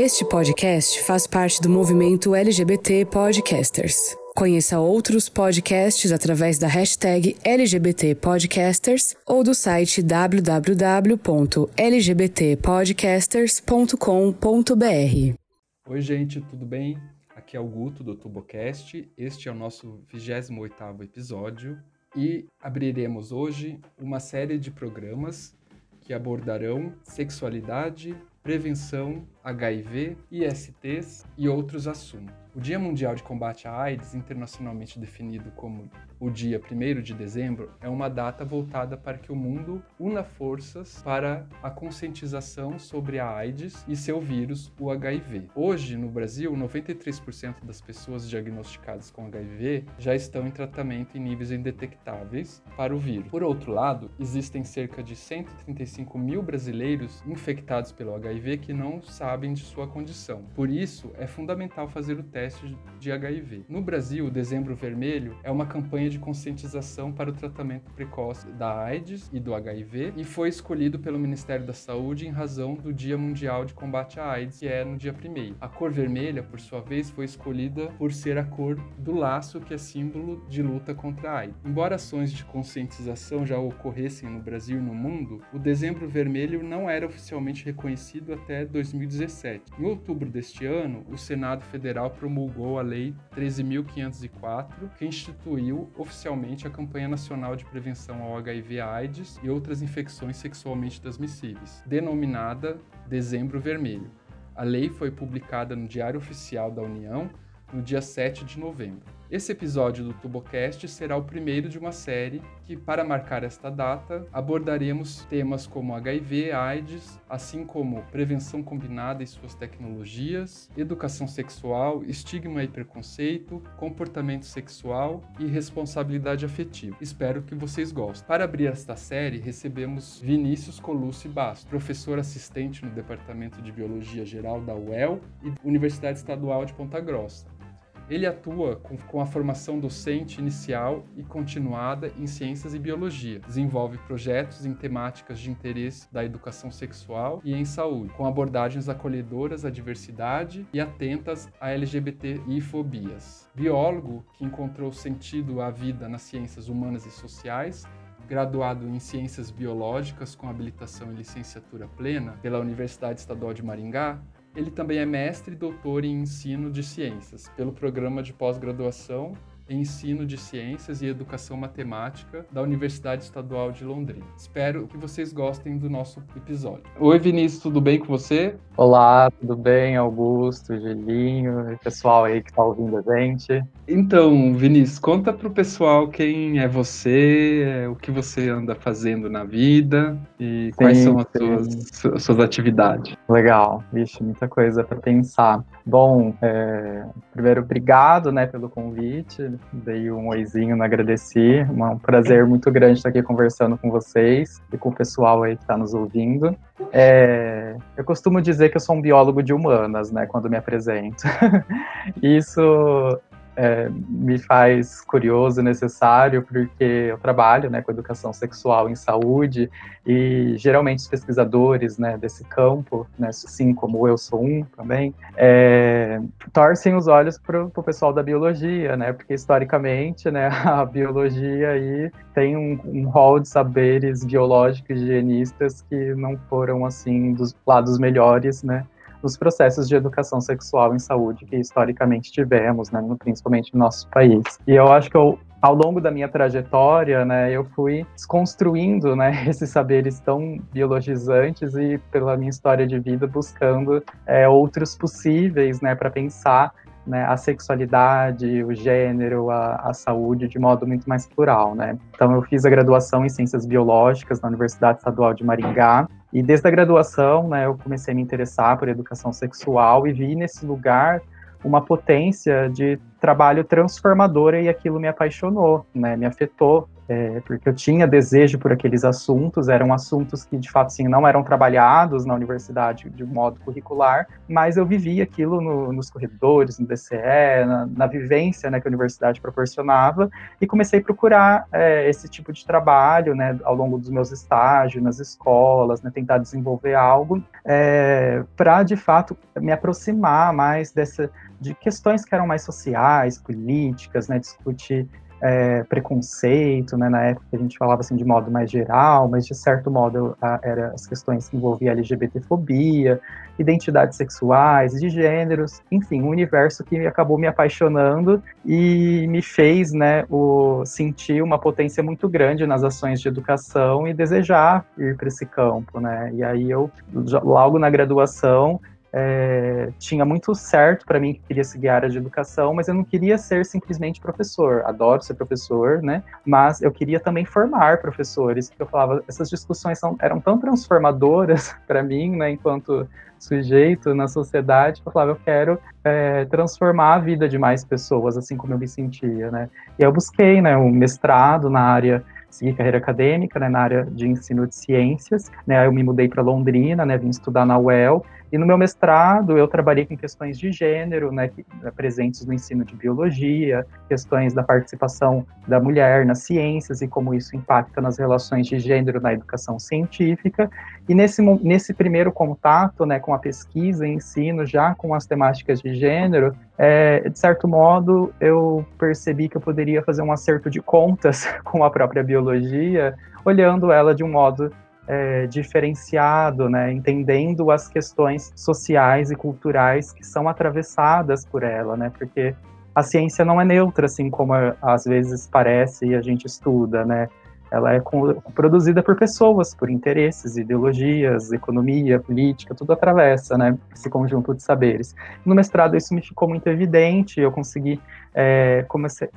Este podcast faz parte do movimento LGBT Podcasters. Conheça outros podcasts através da hashtag LGBT Podcasters ou do site www.lgbtpodcasters.com.br. Oi, gente, tudo bem? Aqui é o Guto do TuboCast. Este é o nosso 28º episódio e abriremos hoje uma série de programas que abordarão sexualidade, prevenção, HIV, ISTs e outros assuntos. O Dia Mundial de Combate à AIDS, internacionalmente definido como o dia 1 de dezembro, é uma data voltada para que o mundo una forças para a conscientização sobre a AIDS e seu vírus, o HIV. Hoje, no Brasil, 93% das pessoas diagnosticadas com HIV já estão em tratamento em níveis indetectáveis para o vírus. Por outro lado, existem cerca de 135 mil brasileiros infectados pelo HIV que não sabem de sua condição. Por isso, é fundamental fazer o teste de HIV. No Brasil, o Dezembro Vermelho é uma campanha de conscientização para o tratamento precoce da AIDS e do HIV e foi escolhido pelo Ministério da Saúde em razão do Dia Mundial de Combate à AIDS, que é no dia 1 A cor vermelha, por sua vez, foi escolhida por ser a cor do laço, que é símbolo de luta contra a AIDS. Embora ações de conscientização já ocorressem no Brasil e no mundo, o Dezembro Vermelho não era oficialmente reconhecido até 2017. Em outubro deste ano, o Senado Federal promulgou a Lei 13.504, que instituiu oficialmente a Campanha Nacional de Prevenção ao HIV/AIDS e outras infecções sexualmente transmissíveis, denominada Dezembro Vermelho. A lei foi publicada no Diário Oficial da União no dia 7 de novembro. Esse episódio do TuboCast será o primeiro de uma série que, para marcar esta data, abordaremos temas como HIV, AIDS, assim como prevenção combinada e suas tecnologias, educação sexual, estigma e preconceito, comportamento sexual e responsabilidade afetiva. Espero que vocês gostem. Para abrir esta série, recebemos Vinícius Colucci Bastos, professor assistente no Departamento de Biologia Geral da UEL e Universidade Estadual de Ponta Grossa. Ele atua com, com, a formação docente inicial e continuada em ciências e biologia. Desenvolve projetos em temáticas de interesse da educação sexual e em saúde, com abordagens acolhedoras à diversidade e atentas a LGBTI fobias. Biólogo que encontrou sentido à vida nas ciências humanas e sociais, graduado em Ciências Biológicas com habilitação em licenciatura plena pela Universidade Estadual de Maringá, ele também é mestre e doutor em ensino de ciências pelo programa de pós-graduação Ensino de Ciências e Educação Matemática da Universidade Estadual de Londrina. Espero que vocês gostem do nosso episódio. Oi, Vinícius, tudo bem com você? Olá, tudo bem, Augusto, Gelinho e pessoal aí que está ouvindo a gente. Então, Vinícius, conta para o pessoal quem é você, é, o que você anda fazendo na vida e sim, quais são as suas, suas, atividades. Legal, vixe, muita coisa para pensar. Bom, é, primeiro, obrigado né, pelo convite dei um oizinho, agradeci. Um prazer muito grande estar aqui conversando com vocês e com o pessoal aí que está nos ouvindo. É, eu costumo dizer que eu sou um biólogo de humanas, né, quando me apresento. Isso é, me faz curioso, necessário, porque eu trabalho né, com educação sexual em saúde e geralmente os pesquisadores né, desse campo, né, assim como eu sou um também, é, torcem os olhos para o pessoal da biologia, né, porque historicamente né, a biologia aí tem um, um rol de saberes biológicos higienistas que não foram assim dos lados melhores, né, dos processos de educação sexual em saúde que historicamente tivemos, né, principalmente no nosso país. E eu acho que eu, ao longo da minha trajetória, né, eu fui desconstruindo, né, esses saberes tão biologizantes e pela minha história de vida buscando é, outros possíveis, né, para pensar né, a sexualidade, o gênero, a, a, saúde de modo muito mais plural, né. Então eu fiz a graduação em ciências biológicas na Universidade Estadual de Maringá e desde a graduação, né, eu comecei a me interessar por educação sexual e vi nesse lugar uma potência de trabalho transformadora e aquilo me apaixonou, né, me afetou é, porque eu tinha desejo por aqueles assuntos, eram assuntos que de fato sim não eram trabalhados na universidade de modo curricular, mas eu vivia aquilo no, nos corredores, no DCE, na, na, vivência né, que a universidade proporcionava, e comecei a procurar é, esse tipo de trabalho né, ao longo dos meus estágios nas escolas, né, tentar desenvolver algo é, para de fato me aproximar mais dessa de questões que eram mais sociais, políticas, né, discutir é, preconceito, né, na época a gente falava assim de modo mais geral, mas de certo modo eram as questões que envolviam LGBTfobia, identidades sexuais, de gêneros, enfim, um universo que acabou me apaixonando e me fez, né, o, sentir uma potência muito grande nas ações de educação e desejar ir para esse campo, né, e aí eu, logo na graduação, é, tinha muito certo para mim que queria seguir a área de educação, mas eu não queria ser simplesmente professor. Adoro ser professor, né? Mas eu queria também formar professores, eu falava, essas discussões são, eram tão transformadoras para mim, né, enquanto sujeito na sociedade, eu falava, eu quero é, transformar a vida de mais pessoas, assim como eu me sentia, né? E eu busquei, né, um mestrado na área segui carreira acadêmica, né, na área de ensino de ciências, né, eu me mudei para Londrina, né, vim estudar na UEL, e no meu mestrado eu trabalhei com questões de gênero, né, né, presentes no ensino de biologia, questões da participação da mulher nas ciências e como isso impacta nas relações de gênero na educação científica. E nesse, nesse primeiro contato né, com a pesquisa e ensino, já com as temáticas de gênero, é, de certo modo eu percebi que eu poderia fazer um acerto de contas com a própria biologia, olhando ela de um modo é, diferenciado, né, entendendo as questões sociais e culturais que são atravessadas por ela, né, porque a ciência não é neutra, assim como às vezes parece e a gente estuda, né, ela é produzida por pessoas, por interesses, ideologias, economia, política, tudo atravessa, né, esse conjunto de saberes. No mestrado isso me ficou muito evidente, eu consegui é, comecei,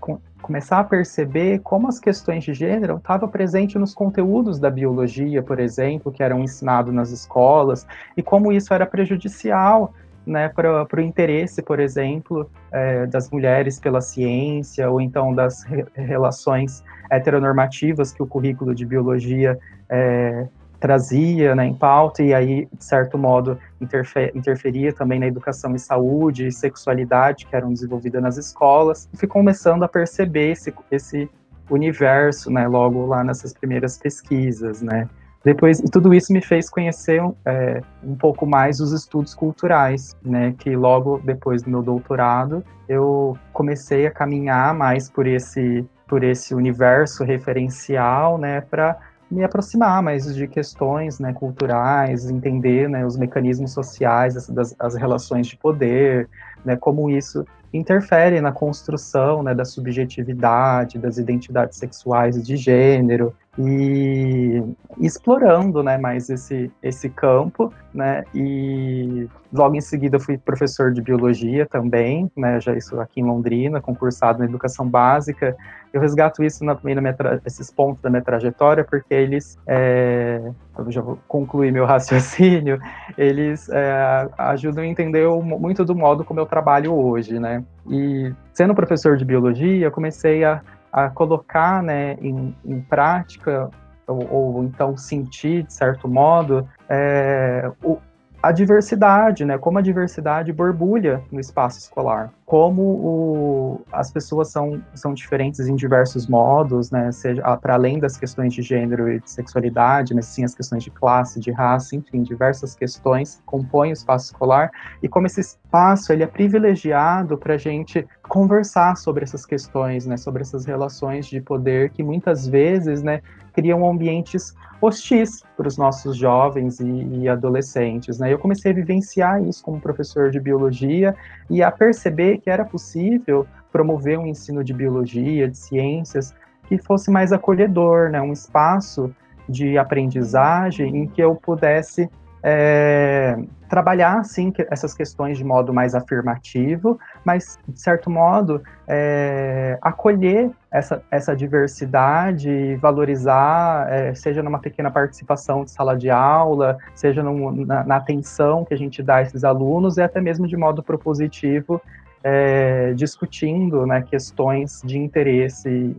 com, começar a perceber como as questões de gênero estavam presentes nos conteúdos da biologia, por exemplo, que eram ensinados nas escolas, e como isso era prejudicial né, para o interesse, por exemplo, é, das mulheres pela ciência, ou então das re relações heteronormativas que o currículo de biologia é, trazia né, em pauta, e aí, de certo modo, interfer interferia também na educação e saúde e sexualidade que eram desenvolvidas nas escolas, e fui começando a perceber esse, esse universo, né, logo lá nessas primeiras pesquisas, né. Depois, tudo isso me fez conhecer é, um pouco mais os estudos culturais, né, que logo depois do meu doutorado, eu comecei a caminhar mais por esse, por esse universo referencial, né, para me aproximar mais de questões né, culturais, entender né, os mecanismos sociais, as, das, as relações de poder, né, como isso interfere na construção né, da subjetividade, das identidades sexuais de gênero, e explorando né, mais esse, esse campo, né, e logo em seguida fui professor de biologia também, né, já isso aqui em Londrina, concursado na educação básica, eu resgato isso na, na minha esses pontos da minha trajetória, porque eles, é, eu já vou concluir meu raciocínio, eles é, ajudam a entender o, muito do modo como eu trabalho hoje, né, e sendo professor de biologia, eu comecei a a colocar né, em, em prática, ou, ou, então sentir, de certo modo, é, o, a diversidade, né? Como a diversidade borbulha no espaço escolar, como o, as pessoas são, são diferentes em diversos modos, né? Seja para além das questões de gênero e de sexualidade, mas sim as questões de classe, de raça, enfim, diversas questões compõem o espaço escolar e como esse espaço ele é privilegiado para a gente conversar sobre essas questões, né? Sobre essas relações de poder que muitas vezes, né? Criam ambientes hostis para os nossos jovens e, e, adolescentes. Né? Eu comecei a vivenciar isso como professor de biologia e a perceber que era possível promover um ensino de biologia, de ciências, que fosse mais acolhedor, né? um espaço de aprendizagem em que eu pudesse é, trabalhar, assim, essas questões de modo mais afirmativo, mas, de certo modo, é, acolher essa, essa diversidade, valorizar, é, seja numa pequena participação de sala de aula, seja num, na, na, atenção que a gente dá a esses alunos, e até mesmo de modo propositivo, é, discutindo né, questões de interesse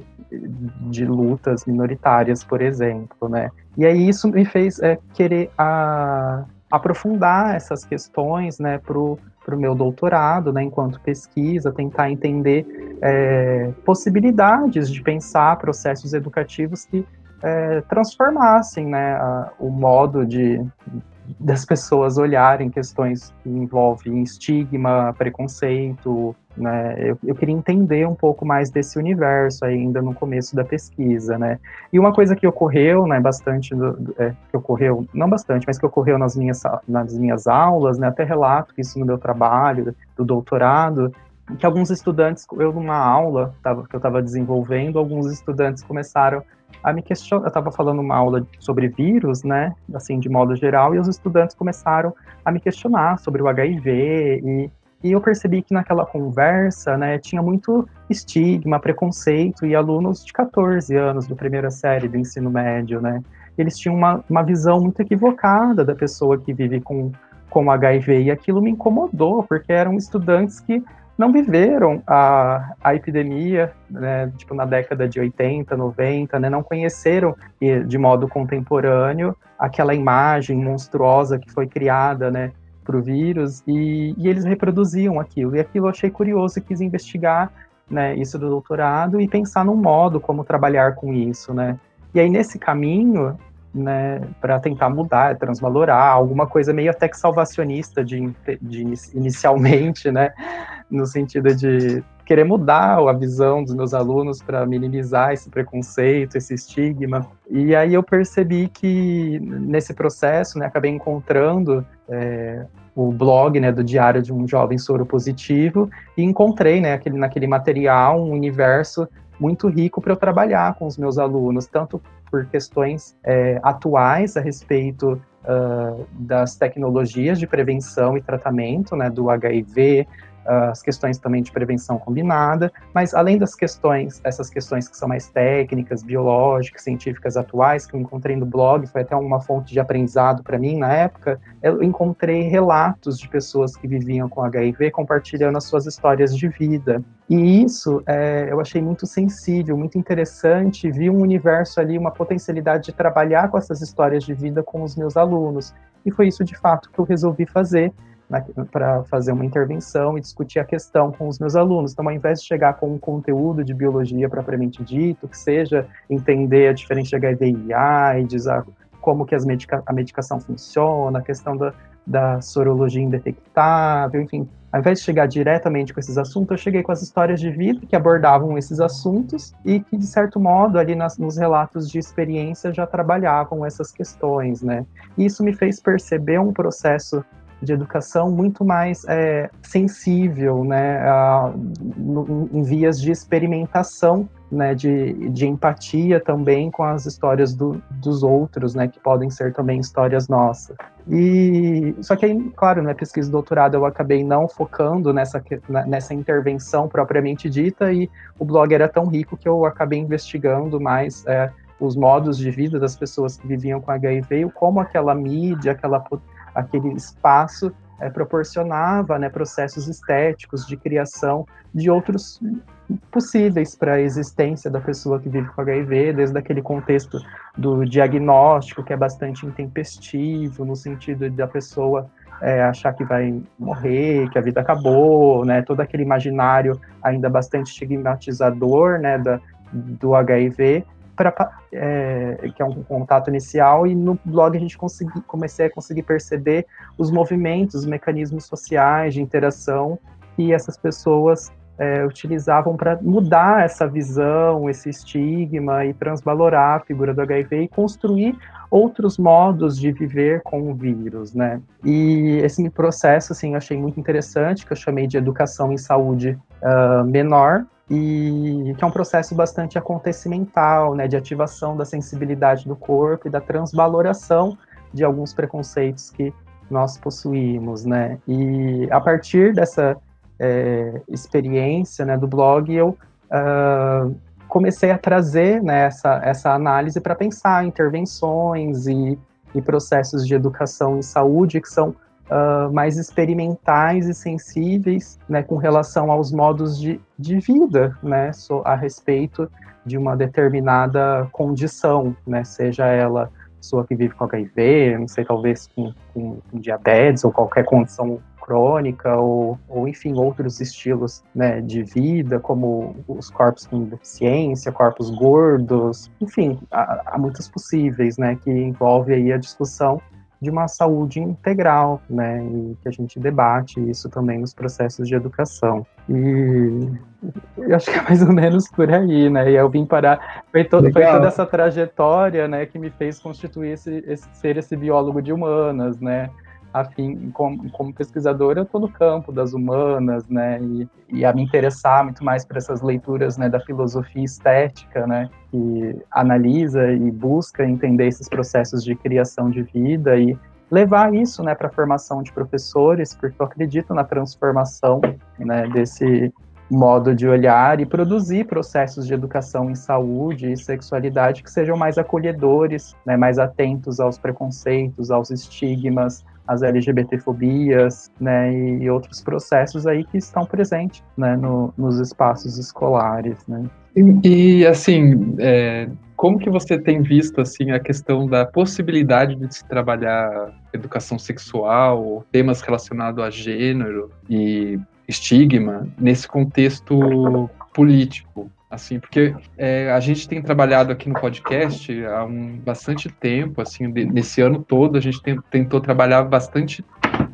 de lutas minoritárias, por exemplo, né? E aí isso me fez é, querer a, aprofundar essas questões, né, para o meu doutorado, né, enquanto pesquisa, tentar entender é, possibilidades de pensar processos educativos que é, transformassem, né, a, o modo de das pessoas olharem questões que envolvem estigma, preconceito, né? Eu, eu, queria entender um pouco mais desse universo ainda no começo da pesquisa, né? E uma coisa que ocorreu, né, bastante, é, que ocorreu, não bastante, mas que ocorreu nas minhas, nas minhas aulas, né, até relato isso no meu trabalho, do doutorado, que alguns estudantes, eu numa aula tava, que eu estava desenvolvendo, alguns estudantes começaram a me questionar, eu estava falando uma aula sobre vírus, né, assim, de modo geral, e os estudantes começaram a me questionar sobre o HIV e e eu percebi que naquela conversa, né, tinha muito estigma, preconceito, e alunos de 14 anos, do primeira série do ensino médio, né, eles tinham uma, uma visão muito equivocada da pessoa que vive com, com HIV, e aquilo me incomodou, porque eram estudantes que não viveram a, a epidemia, né, tipo, na década de 80, 90, né, não conheceram de modo contemporâneo aquela imagem monstruosa que foi criada, né, para o vírus e, e, eles reproduziam aquilo. E aquilo eu achei curioso e quis investigar né, isso do doutorado e pensar num modo como trabalhar com isso, né? E aí nesse caminho, né, para tentar mudar, transvalorar, alguma coisa meio até que salvacionista de, de inicialmente, né, no sentido de querer mudar a visão dos meus alunos para minimizar esse preconceito, esse estigma. E aí eu percebi que nesse processo, né, acabei encontrando é, o blog né, do Diário de um Jovem Soro Positivo e encontrei né, aquele, naquele material um universo muito rico para eu trabalhar com os meus alunos, tanto por questões é, atuais a respeito uh, das tecnologias de prevenção e tratamento né, do HIV, as questões também de prevenção combinada, mas além das questões, essas questões que são mais técnicas, biológicas, científicas atuais, que eu encontrei no blog, foi até uma fonte de aprendizado para mim na época, eu encontrei relatos de pessoas que viviam com HIV compartilhando as suas histórias de vida. E isso é, eu achei muito sensível, muito interessante, vi um universo ali, uma potencialidade de trabalhar com essas histórias de vida com os meus alunos. E foi isso de fato que eu resolvi fazer para fazer uma intervenção e discutir a questão com os meus alunos. Então, ao invés de chegar com um conteúdo de biologia propriamente dito, que seja entender a diferença de HIV e AIDS, a, como que medica, a medicação funciona, a questão da, da sorologia indetectável, enfim, ao invés de chegar diretamente com esses assuntos, eu cheguei com as histórias de vida que abordavam esses assuntos e que, de certo modo, ali nas, nos relatos de experiência já trabalhavam essas questões, né? E isso me fez perceber um processo de educação muito mais é, sensível, né, a, no, em vias de experimentação, né, de, de empatia também com as histórias do, dos outros, né, que podem ser também histórias nossas. E só que aí, claro, na né, pesquisa de doutorado eu acabei não focando nessa, nessa intervenção propriamente dita e o blog era tão rico que eu acabei investigando mais é, os modos de vida das pessoas que viviam com HIV como aquela mídia, aquela aquele espaço é, proporcionava né, processos estéticos de criação de outros possíveis para a existência da pessoa que vive com HIV, desde aquele contexto do diagnóstico, que é bastante intempestivo, no sentido da pessoa é, achar que vai morrer, que a vida acabou, né, todo aquele imaginário ainda bastante estigmatizador né, da, do HIV, é, que é um contato inicial, e no blog a gente consegui, comecei a conseguir perceber os movimentos, os mecanismos sociais de interação que essas pessoas é, utilizavam para mudar essa visão, esse estigma e transvalorar a figura do HIV e construir outros modos de viver com o vírus, né? E esse processo, assim, eu achei muito interessante, que eu chamei de educação em saúde uh, menor, e que é um processo bastante acontecimental, né, de ativação da sensibilidade do corpo e da transvaloração de alguns preconceitos que nós possuímos, né, e a partir dessa é, experiência, né, do blog, eu uh, comecei a trazer, né, essa, essa análise para pensar intervenções e, e processos de educação em saúde que são uh, mais experimentais e sensíveis né, com relação aos modos de, de vida né, so, a respeito de uma determinada condição, né, seja ela pessoa que vive com HIV, não sei, talvez com, com, com diabetes ou qualquer condição crônica ou, ou enfim, outros estilos né, de vida, como os corpos com deficiência, corpos gordos, enfim, há, há muitos possíveis, né, que envolve aí a discussão de uma saúde integral, né, e que a gente debate isso também nos processos de educação. E eu acho que é mais ou menos por aí, né, e eu vim parar, foi, todo, foi toda essa trajetória, né, que me fez constituir esse, esse, ser esse biólogo de humanas, né, afim, como, como pesquisadora, eu estou no campo das humanas, né, e, e, a me interessar muito mais por essas leituras, né, da filosofia estética, né, que analisa e busca entender esses processos de criação de vida e levar isso, né, para a formação de professores, porque eu acredito na transformação, né, desse modo de olhar e produzir processos de educação em saúde e sexualidade que sejam mais acolhedores, né, mais atentos aos preconceitos, aos estigmas, as LGBTfobias, né, e, outros processos aí que estão presentes, né, no, nos espaços escolares, né. E, e assim, é, como que você tem visto assim a questão da possibilidade de se trabalhar educação sexual, temas relacionados a gênero e estigma nesse contexto político? Assim, porque é, a gente tem trabalhado aqui no podcast há um bastante tempo, assim, de, nesse ano todo a gente tem, tentou trabalhar bastante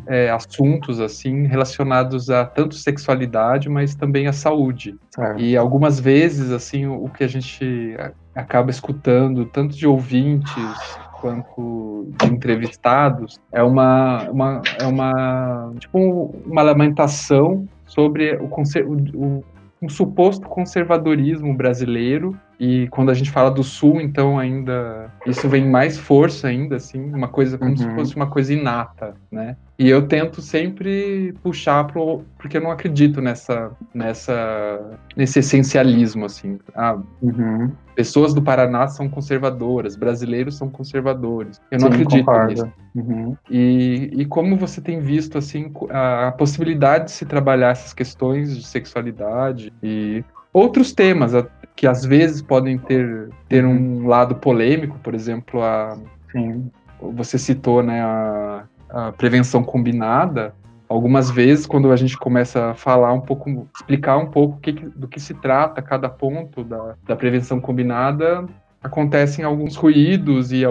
é, assuntos assim relacionados a tanto sexualidade, mas também a saúde. E algumas vezes assim o, o que a gente acaba escutando tanto de ouvintes quanto de entrevistados é uma, uma é uma tipo uma lamentação sobre o, o, um suposto conservadorismo brasileiro e quando a gente fala do sul, então ainda isso vem mais força ainda, assim, uma coisa como uhum. se fosse uma coisa inata, né? E eu tento sempre puxar pro, porque eu não acredito nessa, nessa, nesse essencialismo, assim. Ah, uhum. pessoas do Paraná são conservadoras, brasileiros são conservadores. Eu não Sim, acredito concordo. nisso. Uhum. E, e como você tem visto, assim, a, a possibilidade de se trabalhar essas questões de sexualidade e outros temas que às vezes podem ter, ter uhum. um lado polêmico, por exemplo, a, Sim. você citou né, a, a prevenção combinada, algumas vezes quando a gente começa a falar um pouco, explicar um pouco que, do que se trata cada ponto da, da prevenção combinada, acontecem alguns ruídos e,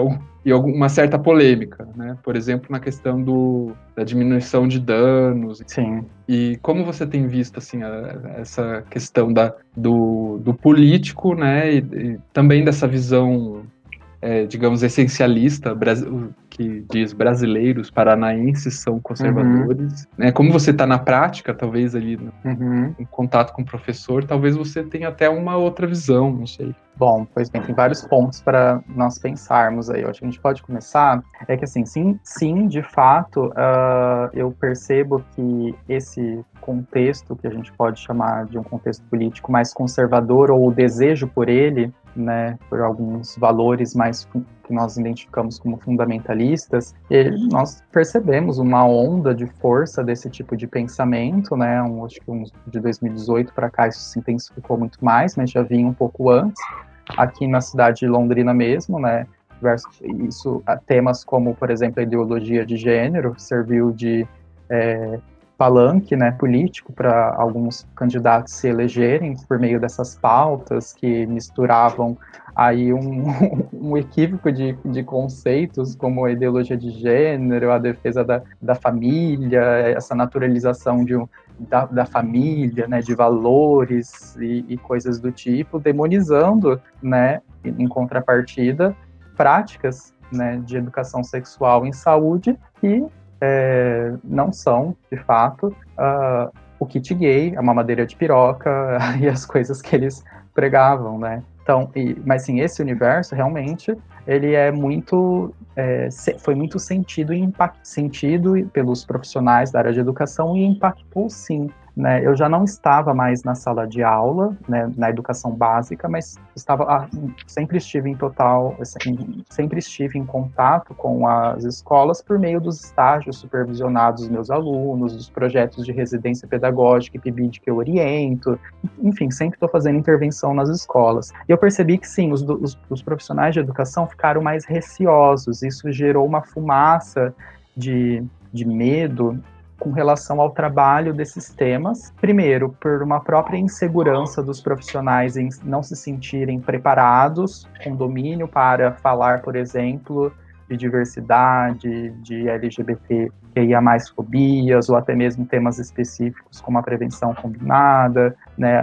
e uma certa polêmica, né? Por exemplo, na questão do, da diminuição de danos. Sim. E como você tem visto assim a, essa questão da, do, do político, né? E, e também dessa visão, é, digamos, essencialista que diz brasileiros, paranaenses são conservadores. Uhum. Né? Como você está na prática, talvez ali uhum. em contato com o professor, talvez você tenha até uma outra visão, não sei. Bom, pois bem, tem vários pontos para nós pensarmos aí. Eu acho que a gente pode começar. É que assim, sim, sim, de fato, uh, eu percebo que esse contexto que a gente pode chamar de um contexto político mais conservador ou o desejo por ele, né, por alguns valores mais que nós identificamos como fundamentalistas, nós percebemos uma onda de força desse tipo de pensamento, né? Um, acho que um, de 2018 para cá isso se intensificou muito mais, mas já vinha um pouco antes aqui na cidade de Londrina mesmo, né? Isso, temas como, por exemplo, a ideologia de gênero serviu de é, palanque né, político para alguns candidatos se elegerem por meio dessas pautas que misturavam aí um, um equívoco de, de conceitos como a ideologia de gênero, a defesa da, da família, essa naturalização de um, da, da família, né, de valores e, e coisas do tipo, demonizando, né, em contrapartida, práticas né, de educação sexual em saúde que é, não são, de fato, uh, o kit gay, a mamadeira de piroca e as coisas que eles pregavam, né? Então, e, mas sim, esse universo realmente ele é muito é, foi muito sentido e impact, sentido pelos profissionais da área de educação e impactou sim né, eu já não estava mais na sala de aula, né, na educação básica, mas estava ah, sempre estive em total, assim, sempre estive em contato com as escolas por meio dos estágios supervisionados dos meus alunos, dos projetos de residência pedagógica e PIBID que eu oriento, enfim, sempre estou fazendo intervenção nas escolas. E eu percebi que sim, os, os, os profissionais de educação ficaram mais receosos, isso gerou uma fumaça de, de medo com relação ao trabalho desses temas. Primeiro, por uma própria insegurança dos profissionais em não se sentirem preparados com domínio para falar, por exemplo, de diversidade, de LGBT que ia mais fobias, ou até mesmo temas específicos como a prevenção combinada, né?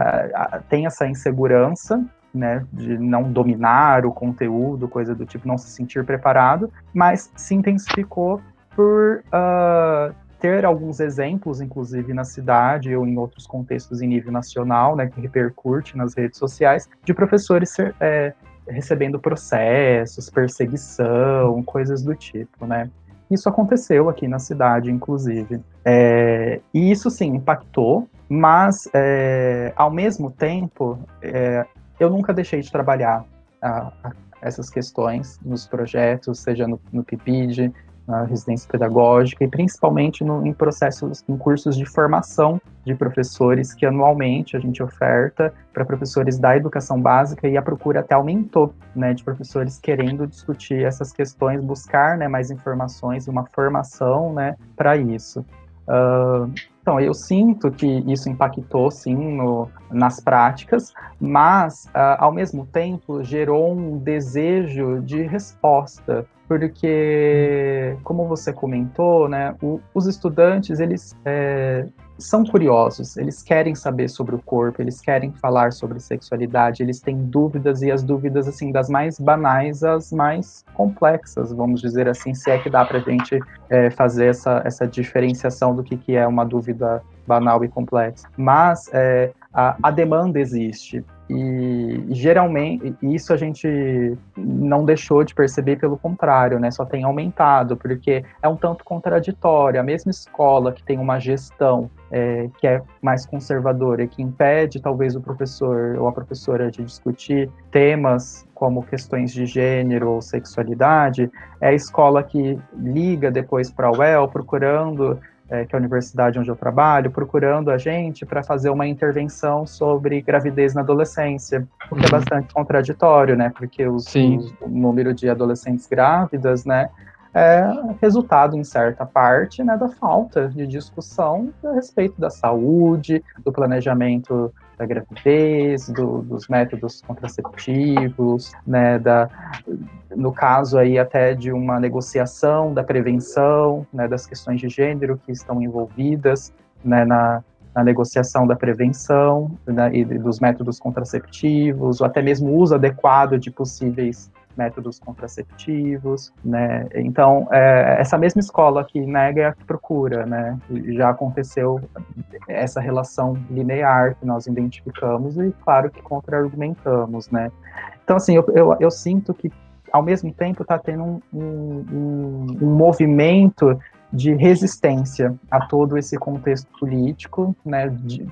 Tem essa insegurança né, de não dominar o conteúdo, coisa do tipo, não se sentir preparado, mas se intensificou por uh, ter alguns exemplos, inclusive na cidade ou em outros contextos em nível nacional, né, que repercute nas redes sociais, de professores ser, é, recebendo processos, perseguição, coisas do tipo, né. Isso aconteceu aqui na cidade, inclusive. É, e isso, sim, impactou, mas, é, ao mesmo tempo, é, eu nunca deixei de trabalhar a, a, essas questões nos projetos, seja no, no PIPID, na residência pedagógica e principalmente no, em processos, em cursos de formação de professores que anualmente a gente oferta para professores da educação básica e a procura até aumentou, né, de professores querendo discutir essas questões, buscar, né, mais informações, uma formação, né, para isso. Uh, então, eu sinto que isso impactou, sim, no, nas práticas, mas, uh, ao mesmo tempo, gerou um desejo de resposta, porque, como você comentou, né, o, os estudantes, eles é, são curiosos, eles querem saber sobre o corpo, eles querem falar sobre sexualidade, eles têm dúvidas e as dúvidas assim das mais banais às mais complexas, vamos dizer assim, se é que dá para a gente é, fazer essa, essa diferenciação do que, que é uma dúvida banal e complexa. Mas é, a, a demanda existe e geralmente isso a gente não deixou de perceber, pelo contrário, né? Só tem aumentado, porque é um tanto contraditório. A mesma escola que tem uma gestão é, que é mais conservadora, que impede talvez o professor ou a professora de discutir temas como questões de gênero ou sexualidade, é a escola que liga depois para a UEL procurando é, que é a universidade onde eu trabalho, procurando a gente para fazer uma intervenção sobre gravidez na adolescência, o que é uhum. é bastante contraditório, né? Porque os, os, o número de adolescentes grávidas, né, é resultado, em certa parte, né, da falta de discussão a respeito da saúde, do planejamento da gravidez, do, dos métodos contraceptivos, né, da, no caso aí até de uma negociação da prevenção, né, das questões de gênero que estão envolvidas, né, na, na negociação da prevenção né, e dos métodos contraceptivos, ou até mesmo o uso adequado de possíveis métodos contraceptivos, né? Então, é, essa mesma escola que nega é a que procura, né? Já aconteceu essa relação linear que nós identificamos e, claro, que contra-argumentamos, né? Então, assim, eu, eu, eu sinto que, ao mesmo tempo, está tendo um, um, um movimento de resistência a todo esse contexto político, né? De,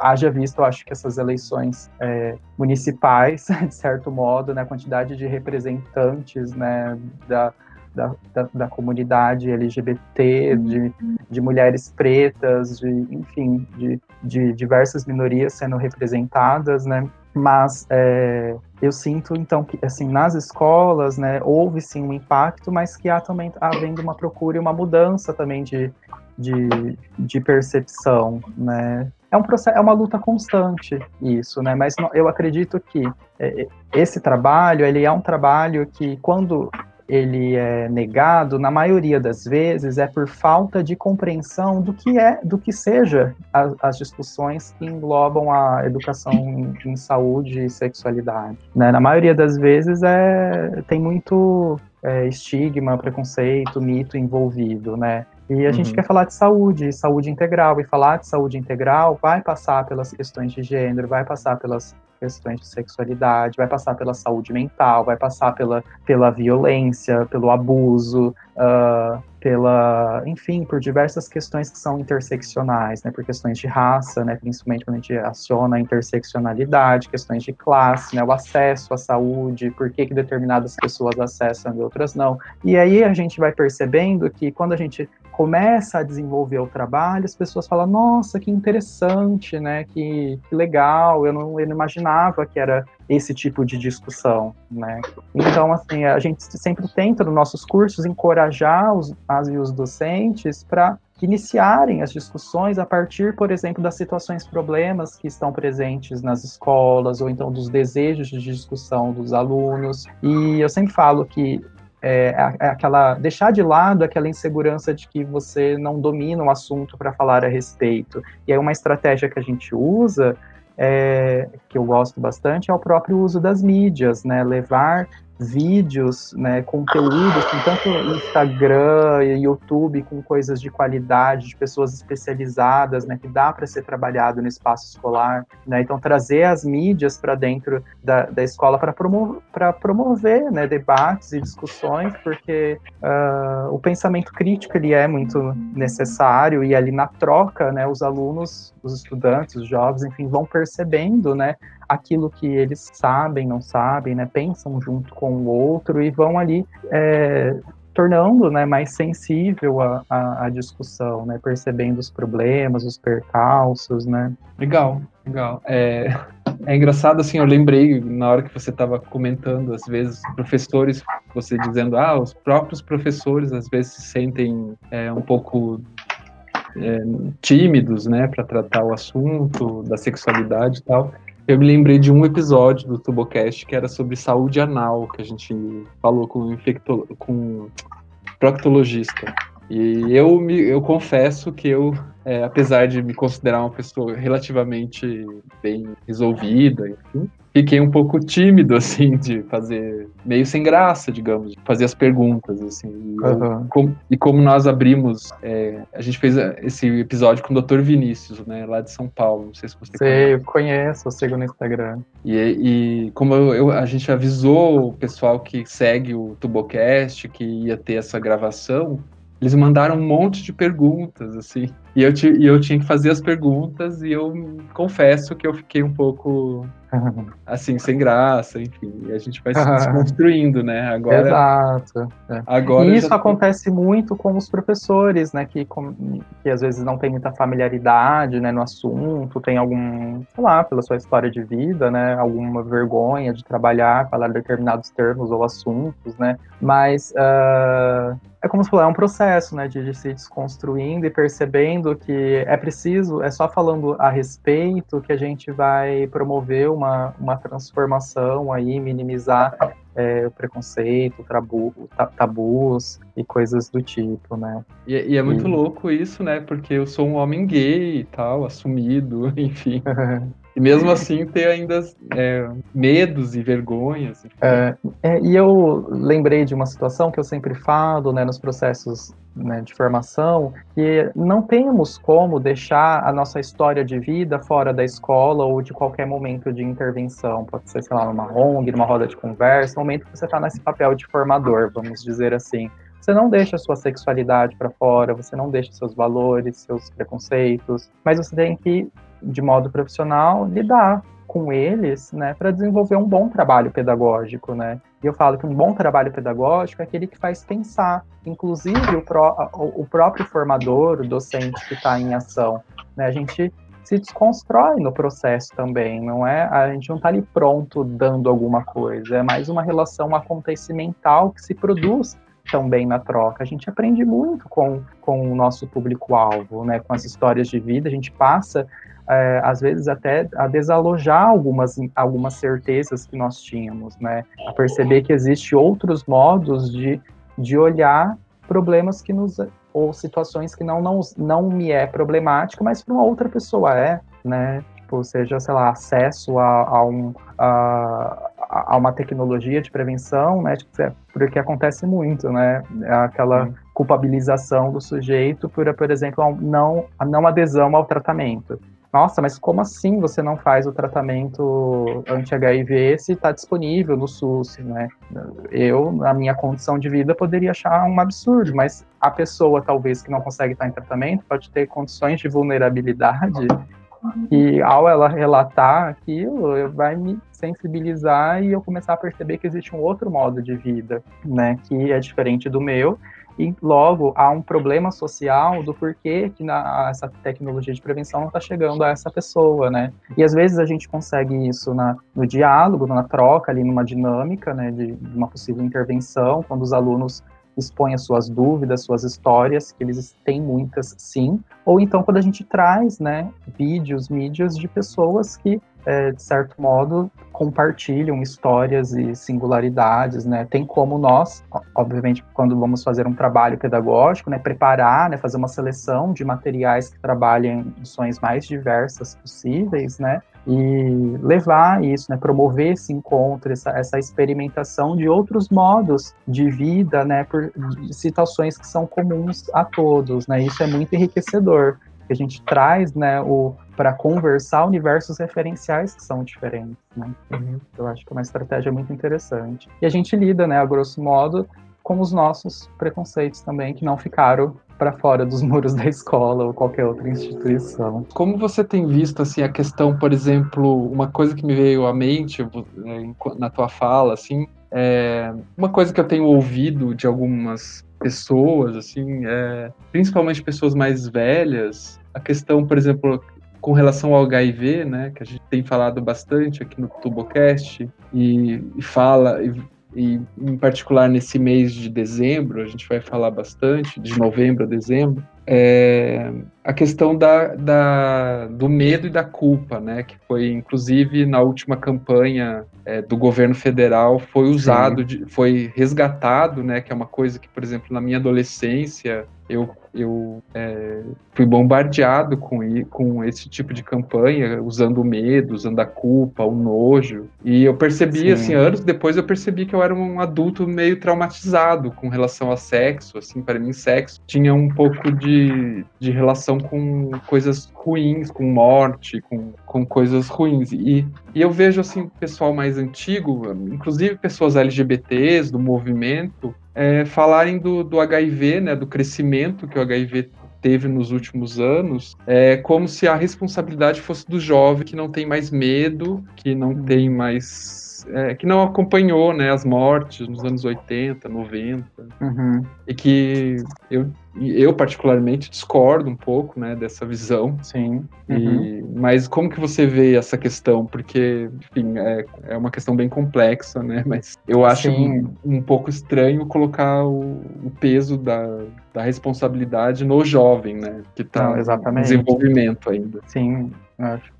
haja visto, acho que essas eleições é, municipais, de certo modo, né, a quantidade de representantes, né, da, da, da, da, comunidade LGBT, de, de mulheres pretas, de, enfim, de, de diversas minorias sendo representadas, né? Mas é, eu sinto, então, que assim, nas escolas, né, houve sim um impacto, mas que há também havendo uma procura e uma mudança também de, de, de percepção, né? É um processo, é uma luta constante isso, né? Mas eu acredito que é, esse trabalho, ele é um trabalho que quando ele é negado, na maioria das vezes, é por falta de compreensão do que é, do que seja a, as discussões que englobam a educação em, em saúde e sexualidade. Né? Na maioria das vezes é, tem muito é, estigma, preconceito, mito envolvido, né? E a uhum. gente quer falar de saúde, saúde integral, e falar de saúde integral vai passar pelas questões de gênero, vai passar pelas questões de sexualidade, vai passar pela saúde mental, vai passar pela, pela violência, pelo abuso, uh, pela, enfim, por diversas questões que são interseccionais, né, por questões de raça, né, principalmente quando a gente aciona a interseccionalidade, questões de classe, né, o acesso à saúde, por que, que determinadas pessoas acessam e outras não. E aí a gente vai percebendo que quando a gente começa a desenvolver o trabalho, as pessoas falam, nossa, que interessante, né, que, que legal, eu não, eu não imaginava que era esse tipo de discussão, né? Então, assim, a gente sempre tenta, nos nossos cursos, encorajar os, as e os docentes para iniciarem as discussões a partir, por exemplo, das situações, problemas que estão presentes nas escolas, ou então dos desejos de discussão dos alunos. E eu sempre falo que é, é aquela deixar de lado aquela insegurança de que você não domina o assunto para falar a respeito. E aí uma estratégia que a gente usa é, que eu gosto bastante é o próprio uso das mídias, né? Levar vídeos, né, conteúdos, com tanto Instagram e YouTube com coisas de qualidade, de pessoas especializadas, né, que dá para ser trabalhado no espaço escolar, né, então trazer as mídias para dentro da, da escola para promover, promover, né, debates e discussões, porque uh, o pensamento crítico ele é muito necessário e ali na troca, né, os alunos, os estudantes, os jovens, enfim, vão percebendo, né, aquilo que eles sabem, não sabem, né, pensam junto com o outro e vão ali é, tornando né, mais sensível a, a, a, discussão, né, percebendo os problemas, os percalços, né. Legal, legal. É, é engraçado, assim, eu lembrei na hora que você estava comentando, às vezes, professores, você dizendo, ah, os próprios professores às vezes se sentem é, um pouco é, tímidos, né, para tratar o assunto da sexualidade e tal. Eu me lembrei de um episódio do Tubocast que era sobre saúde anal, que a gente falou com, infecto, com proctologista. E eu, me, eu confesso que eu, é, apesar de me considerar uma pessoa relativamente bem resolvida, enfim, fiquei um pouco tímido, assim, de fazer, meio sem graça, digamos, de fazer as perguntas, assim. E, uhum. como, e como, nós abrimos, é, a gente fez esse episódio com o Dr. Vinícius, né, lá de São Paulo, não sei se você sei, conhece. eu conheço, eu sigo no Instagram. E, e como eu, eu, a gente avisou o pessoal que segue o Tubocast que ia ter essa gravação, eles mandaram um monte de perguntas, assim. E eu, e eu tinha que fazer as perguntas e eu confesso que eu fiquei um pouco assim, sem graça, enfim. E a gente vai se desconstruindo, né? Agora, Exato. É. Agora e isso acontece muito com os professores, né? Que, com, que às vezes não tem muita familiaridade né, no assunto, tem algum, sei lá, pela sua história de vida, né? Alguma vergonha de trabalhar, falar determinados termos ou assuntos, né? Mas uh, é como se falou, é um processo, né? De, de se desconstruindo e percebendo que é preciso, é só falando a respeito que a gente vai promover uma, uma transformação aí, minimizar é, o preconceito, tabu, tabus e coisas do tipo, né? E, e é muito e... louco isso, né? Porque eu sou um homem gay e tal, assumido, enfim. E mesmo assim ter ainda é, medos e vergonhas. É, é, e eu lembrei de uma situação que eu sempre falo né, nos processos né, de formação, que não temos como deixar a nossa história de vida fora da escola ou de qualquer momento de intervenção. Pode ser, sei lá, numa ONG, numa roda de conversa, momento que você está nesse papel de formador, vamos dizer assim. Você não deixa a sua sexualidade para fora, você não deixa seus valores, seus preconceitos, mas você tem que de modo profissional, lidar com eles, né, para desenvolver um bom trabalho pedagógico, né. E eu falo que um bom trabalho pedagógico é aquele que faz pensar, inclusive o, pró o próprio formador, o docente que está em ação, né. A gente se desconstrói no processo também, não é? A gente não está ali pronto dando alguma coisa, é mais uma relação acontecimental que se produz também na troca. A gente aprende muito com, com o nosso público-alvo, né? Com as histórias de vida, a gente passa é, às vezes até a desalojar algumas, algumas certezas que nós tínhamos, né? A perceber que existe outros modos de, de olhar problemas que nos ou situações que não, não, não me é problemático, mas para uma outra pessoa é, né? Tipo, seja, sei lá, acesso a, a, um, a, a uma tecnologia de prevenção, né? Tipo, é, porque acontece muito, né? É aquela culpabilização do sujeito por, por exemplo, não, a não adesão ao tratamento. Nossa, mas como assim você não faz o tratamento anti-HIV se está disponível no SUS, né? Eu, na minha condição de vida, poderia achar um absurdo, mas a pessoa, talvez, que não consegue estar em tratamento, pode ter condições de vulnerabilidade e ao ela relatar aquilo, vai me sensibilizar e eu começar a perceber que existe um outro modo de vida, né, que é diferente do meu e logo há um problema social do porquê que na, essa tecnologia de prevenção não está chegando a essa pessoa, né? E às vezes a gente consegue isso na, no diálogo, na troca, ali numa dinâmica, né, de, de uma possível intervenção, quando os alunos expõem as suas dúvidas, suas histórias, que eles têm muitas, sim. Ou então quando a gente traz, né, vídeos, mídias de pessoas que é, de certo modo, compartilham histórias e singularidades, né? Tem como nós, obviamente, quando vamos fazer um trabalho pedagógico, né, preparar, né, fazer uma seleção de materiais que trabalhem em ações mais diversas possíveis, né? E levar isso, né, promover esse encontro, essa, essa experimentação de outros modos de vida, né, por situações que são comuns a todos, né? Isso é muito enriquecedor que a gente traz, né, o para conversar universos referenciais que são diferentes, né? Uhum. Eu acho que é uma estratégia muito interessante. E a gente lida, né, a grosso modo, com os nossos preconceitos também que não ficaram para fora dos muros da escola ou qualquer outra instituição. Como você tem visto assim a questão, por exemplo, uma coisa que me veio à mente né, na tua fala, assim, é uma coisa que eu tenho ouvido de algumas pessoas, assim, é, principalmente pessoas mais velhas, a questão, por exemplo, com relação ao HIV, né, que a gente tem falado bastante aqui no Tubocast e, e fala e, e, em particular nesse mês de dezembro, a gente vai falar bastante de novembro a dezembro, é, a questão da, da, do medo e da culpa, né, que foi inclusive na última campanha é, do governo federal foi usado, de, foi resgatado, né, que é uma coisa que, por exemplo, na minha adolescência eu, eu é, fui bombardeado com, com esse tipo de campanha, usando o medo, usando a culpa, o nojo. E eu percebi, Sim. assim, anos depois eu percebi que eu era um adulto meio traumatizado com relação a sexo, assim, para mim sexo tinha um pouco de, de relação com coisas ruins, com morte, com, com coisas ruins. E, e eu vejo, assim, pessoal mais antigo, inclusive pessoas LGBTs, do movimento, é, falarem do, do HIV, né, do crescimento que o HIV teve nos últimos anos, é como se a responsabilidade fosse do jovem que não tem mais medo, que não tem mais é, que não acompanhou né, as mortes nos anos 80, 90, uhum. e que eu, eu particularmente discordo um pouco né, dessa visão. Sim. Uhum. E, mas como que você vê essa questão? Porque, enfim, é, é uma questão bem complexa, né? Mas eu acho um, um, pouco estranho colocar o, o peso da, da responsabilidade no jovem, né? Que está em desenvolvimento ainda. Sim?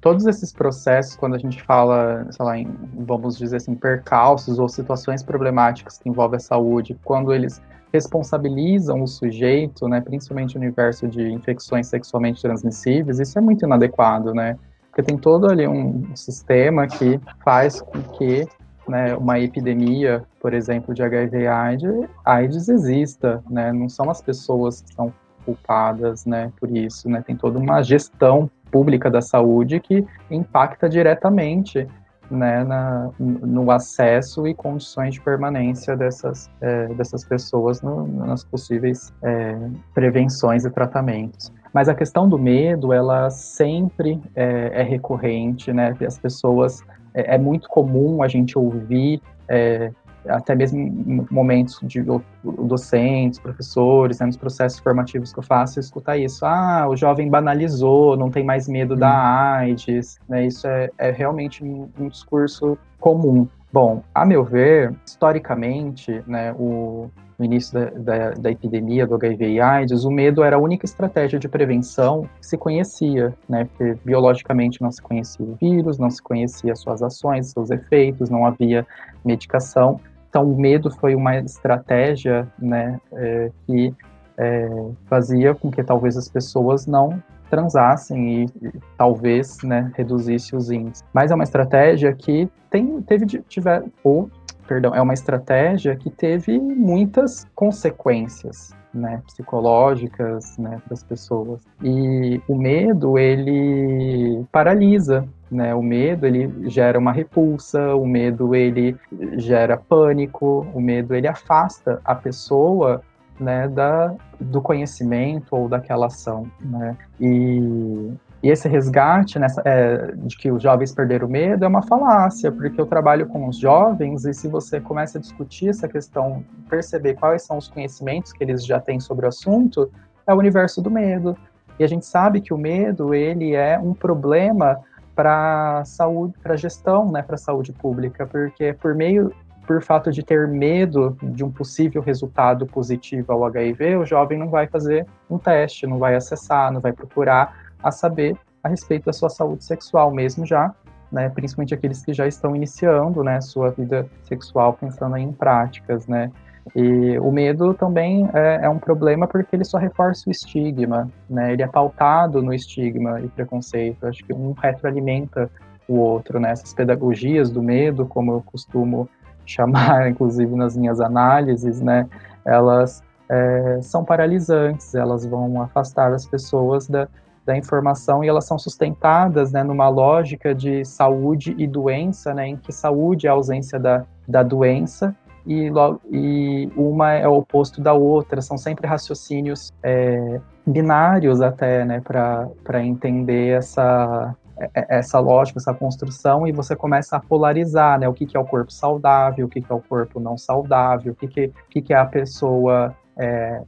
Todos esses processos, quando a gente fala, sei lá, em, vamos dizer assim, percalços ou situações problemáticas que envolvem a saúde, quando eles responsabilizam o sujeito, né, principalmente no universo de infecções sexualmente transmissíveis, isso é muito inadequado, né? Porque tem todo ali um sistema que faz com que né, uma epidemia, por exemplo, de HIV/AIDS, AIDS exista, né? Não são as pessoas que são culpadas, né, por isso, né? Tem toda uma gestão pública da saúde que impacta diretamente né, na, no acesso e condições de permanência dessas, é, dessas pessoas no, nas possíveis é, prevenções e tratamentos. Mas a questão do medo, ela sempre é, é recorrente, né? As pessoas, é, é, muito comum a gente ouvir é, até mesmo momentos de docentes, professores, né, nos processos formativos que eu faço, escutar isso. Ah, o jovem banalizou, não tem mais medo da uhum. AIDS, né? Isso é, é realmente um, um, discurso comum. Bom, a meu ver, historicamente, né, o, no início da, da, da, epidemia do HIV e AIDS, o medo era a única estratégia de prevenção que se conhecia, né? Porque biologicamente não se conhecia o vírus, não se conhecia suas ações, seus efeitos, não havia medicação. Então, o medo foi uma estratégia né, é, que é, fazia com que talvez as pessoas não transassem e, e, talvez né, reduzisse os índices. Mas é uma estratégia que tem, teve, tiver, ou, perdão, é uma estratégia que teve muitas consequências. né, psicológicas né, para as pessoas. E o medo, ele paralisa, né? O medo, ele gera uma repulsa, o medo, ele gera pânico, o medo, ele afasta a pessoa né, da, do conhecimento ou daquela ação, né? E e esse resgate nessa, é, de que os jovens perderam o medo é uma falácia, porque eu trabalho com os jovens e se você começa a discutir essa questão, perceber quais são os conhecimentos que eles já têm sobre o assunto, é o universo do medo. E a gente sabe que o medo ele é um problema para saúde, para gestão, né, para saúde pública, porque por meio por fato de ter medo de um possível resultado positivo ao HIV, o jovem não vai fazer um teste, não vai acessar, não vai procurar a saber a respeito da sua saúde sexual mesmo já, né, principalmente aqueles que já estão iniciando, né, sua vida sexual pensando em práticas, né, e o medo também é, é, um problema porque ele só reforça o estigma, né, ele é pautado no estigma e preconceito, acho que um retroalimenta o outro, né, essas pedagogias do medo, como eu costumo chamar, inclusive nas minhas análises, né, elas é, são paralisantes, elas vão afastar as pessoas da, da informação e elas são sustentadas né, numa lógica de saúde e doença, né, em que saúde é a ausência da, da doença e, e uma é o oposto da outra, são sempre raciocínios é, binários até, né, para entender essa, é, essa lógica, essa construção, e você começa a polarizar, né, o que, que é o corpo saudável, o que, que é o corpo não saudável, o que, que, que, que é a pessoa é,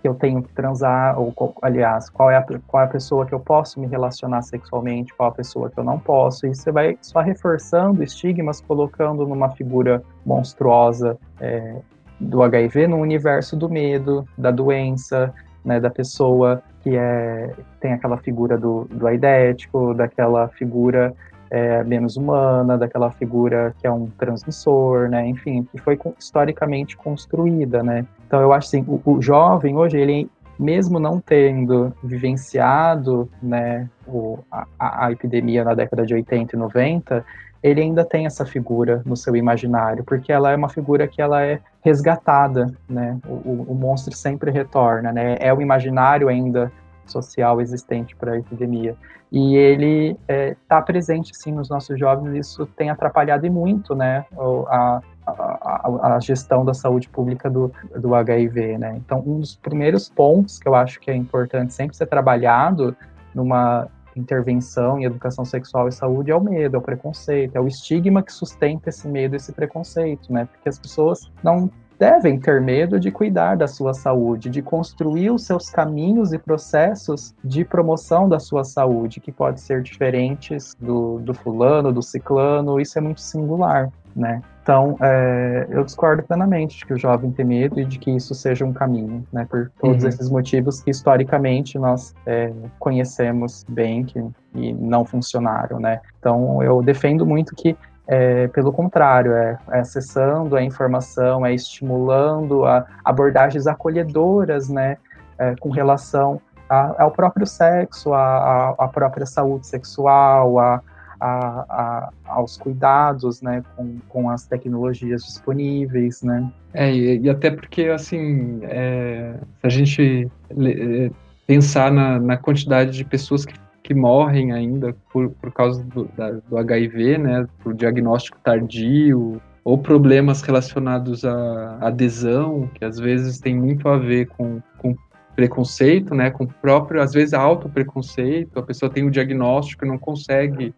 que eu tenho que transar, ou aliás, qual é, a, qual é a pessoa que eu posso me relacionar sexualmente, qual é a pessoa que eu não posso, e você vai só reforçando estigmas, colocando numa figura monstruosa é, do HIV no universo do medo, da doença, né, da pessoa que é, tem aquela figura do, do aidético, daquela figura é, menos humana, daquela figura que é um transmissor, né? Enfim, que foi historicamente construída, né? Então eu acho assim, o, o jovem hoje ele mesmo não tendo vivenciado né, o, a, a, epidemia na década de 80 e 90, ele ainda tem essa figura no seu imaginário, porque ela é uma figura que ela é resgatada, né? O, o monstro sempre retorna, né? É o imaginário ainda social existente para a epidemia. E ele está é, tá presente, sim, nos nossos jovens, e isso tem atrapalhado e muito, né, a, a, a, gestão da saúde pública do, do HIV, né. Então, um dos primeiros pontos que eu acho que é importante sempre ser trabalhado numa intervenção em educação sexual e saúde é o medo, é o preconceito, é o estigma que sustenta esse medo, esse preconceito, né? Porque as pessoas não devem ter medo de cuidar da sua saúde, de construir os seus caminhos e processos de promoção da sua saúde, que pode ser diferentes do, do fulano, do ciclano, isso é muito singular, né? Então, é, eu discordo plenamente de que o jovem tem medo e de que isso seja um caminho, né? Por todos uhum. esses motivos que historicamente nós é, conhecemos bem que, e não funcionaram, né? Então, eu defendo muito que é, pelo contrário, é, é, acessando a informação, é estimulando a abordagens acolhedoras, né, é, com relação a, ao próprio sexo, a, própria saúde sexual, a, a, aos cuidados, né, com, com as tecnologias disponíveis, né. É, e, e até porque, assim, é, se a gente é, pensar na, na quantidade de pessoas que que morrem ainda por, por causa do, da, do HIV, né, por diagnóstico tardio, ou problemas relacionados à adesão, que às vezes tem muito a ver com, com preconceito, né, com o próprio, às vezes, auto-preconceito, a pessoa tem o diagnóstico e não consegue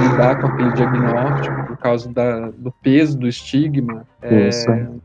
lidar com aquele diagnóstico por causa da, do peso, do estigma. É,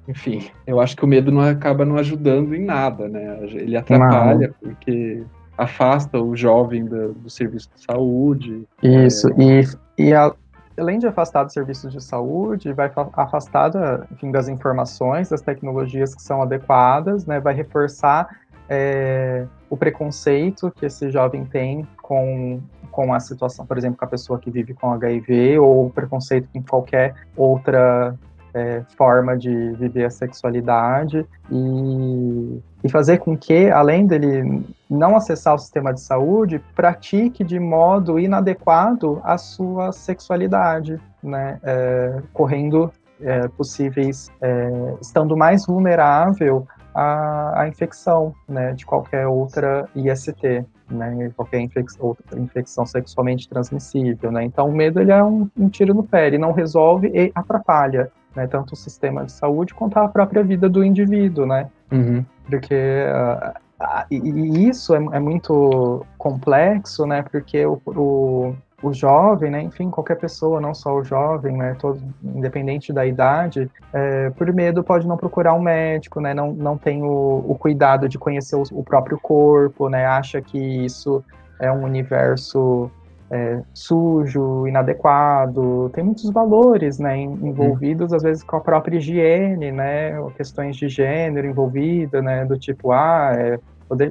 enfim, eu acho que o medo não acaba não ajudando em nada, né, ele atrapalha, não. porque afasta o jovem do, do serviço de saúde. Isso, é... e, e a, além de afastar do serviço de saúde, vai afastar enfim, das informações, das tecnologias que são adequadas, né, vai reforçar é, o preconceito que esse jovem tem com, com a situação, por exemplo, com a pessoa que vive com HIV, ou o preconceito com qualquer outra é, forma de viver a sexualidade e, e fazer com que, além dele não acessar o sistema de saúde, pratique de modo inadequado a sua sexualidade, né, é, correndo é, possíveis, é, estando mais vulnerável a, a infecção, né, de qualquer outra IST, né, qualquer infecção, outra infecção sexualmente transmissível, né. Então, o medo ele é um, um tiro no pé, ele não resolve e atrapalha, né, tanto o sistema de saúde quanto a própria vida do indivíduo, né. Uhum. Porque uh, e, isso é, é, muito complexo, né, porque o, o o jovem, né, enfim, qualquer pessoa, não só o jovem, né, todo, independente da idade, é, por medo pode não procurar um médico, né, não, não tem o, o cuidado de conhecer o, o, próprio corpo, né, acha que isso é um universo é, sujo, inadequado, tem muitos valores, né, envolvidos às vezes com a própria higiene, né, questões de gênero envolvida, né, do tipo, ah, é,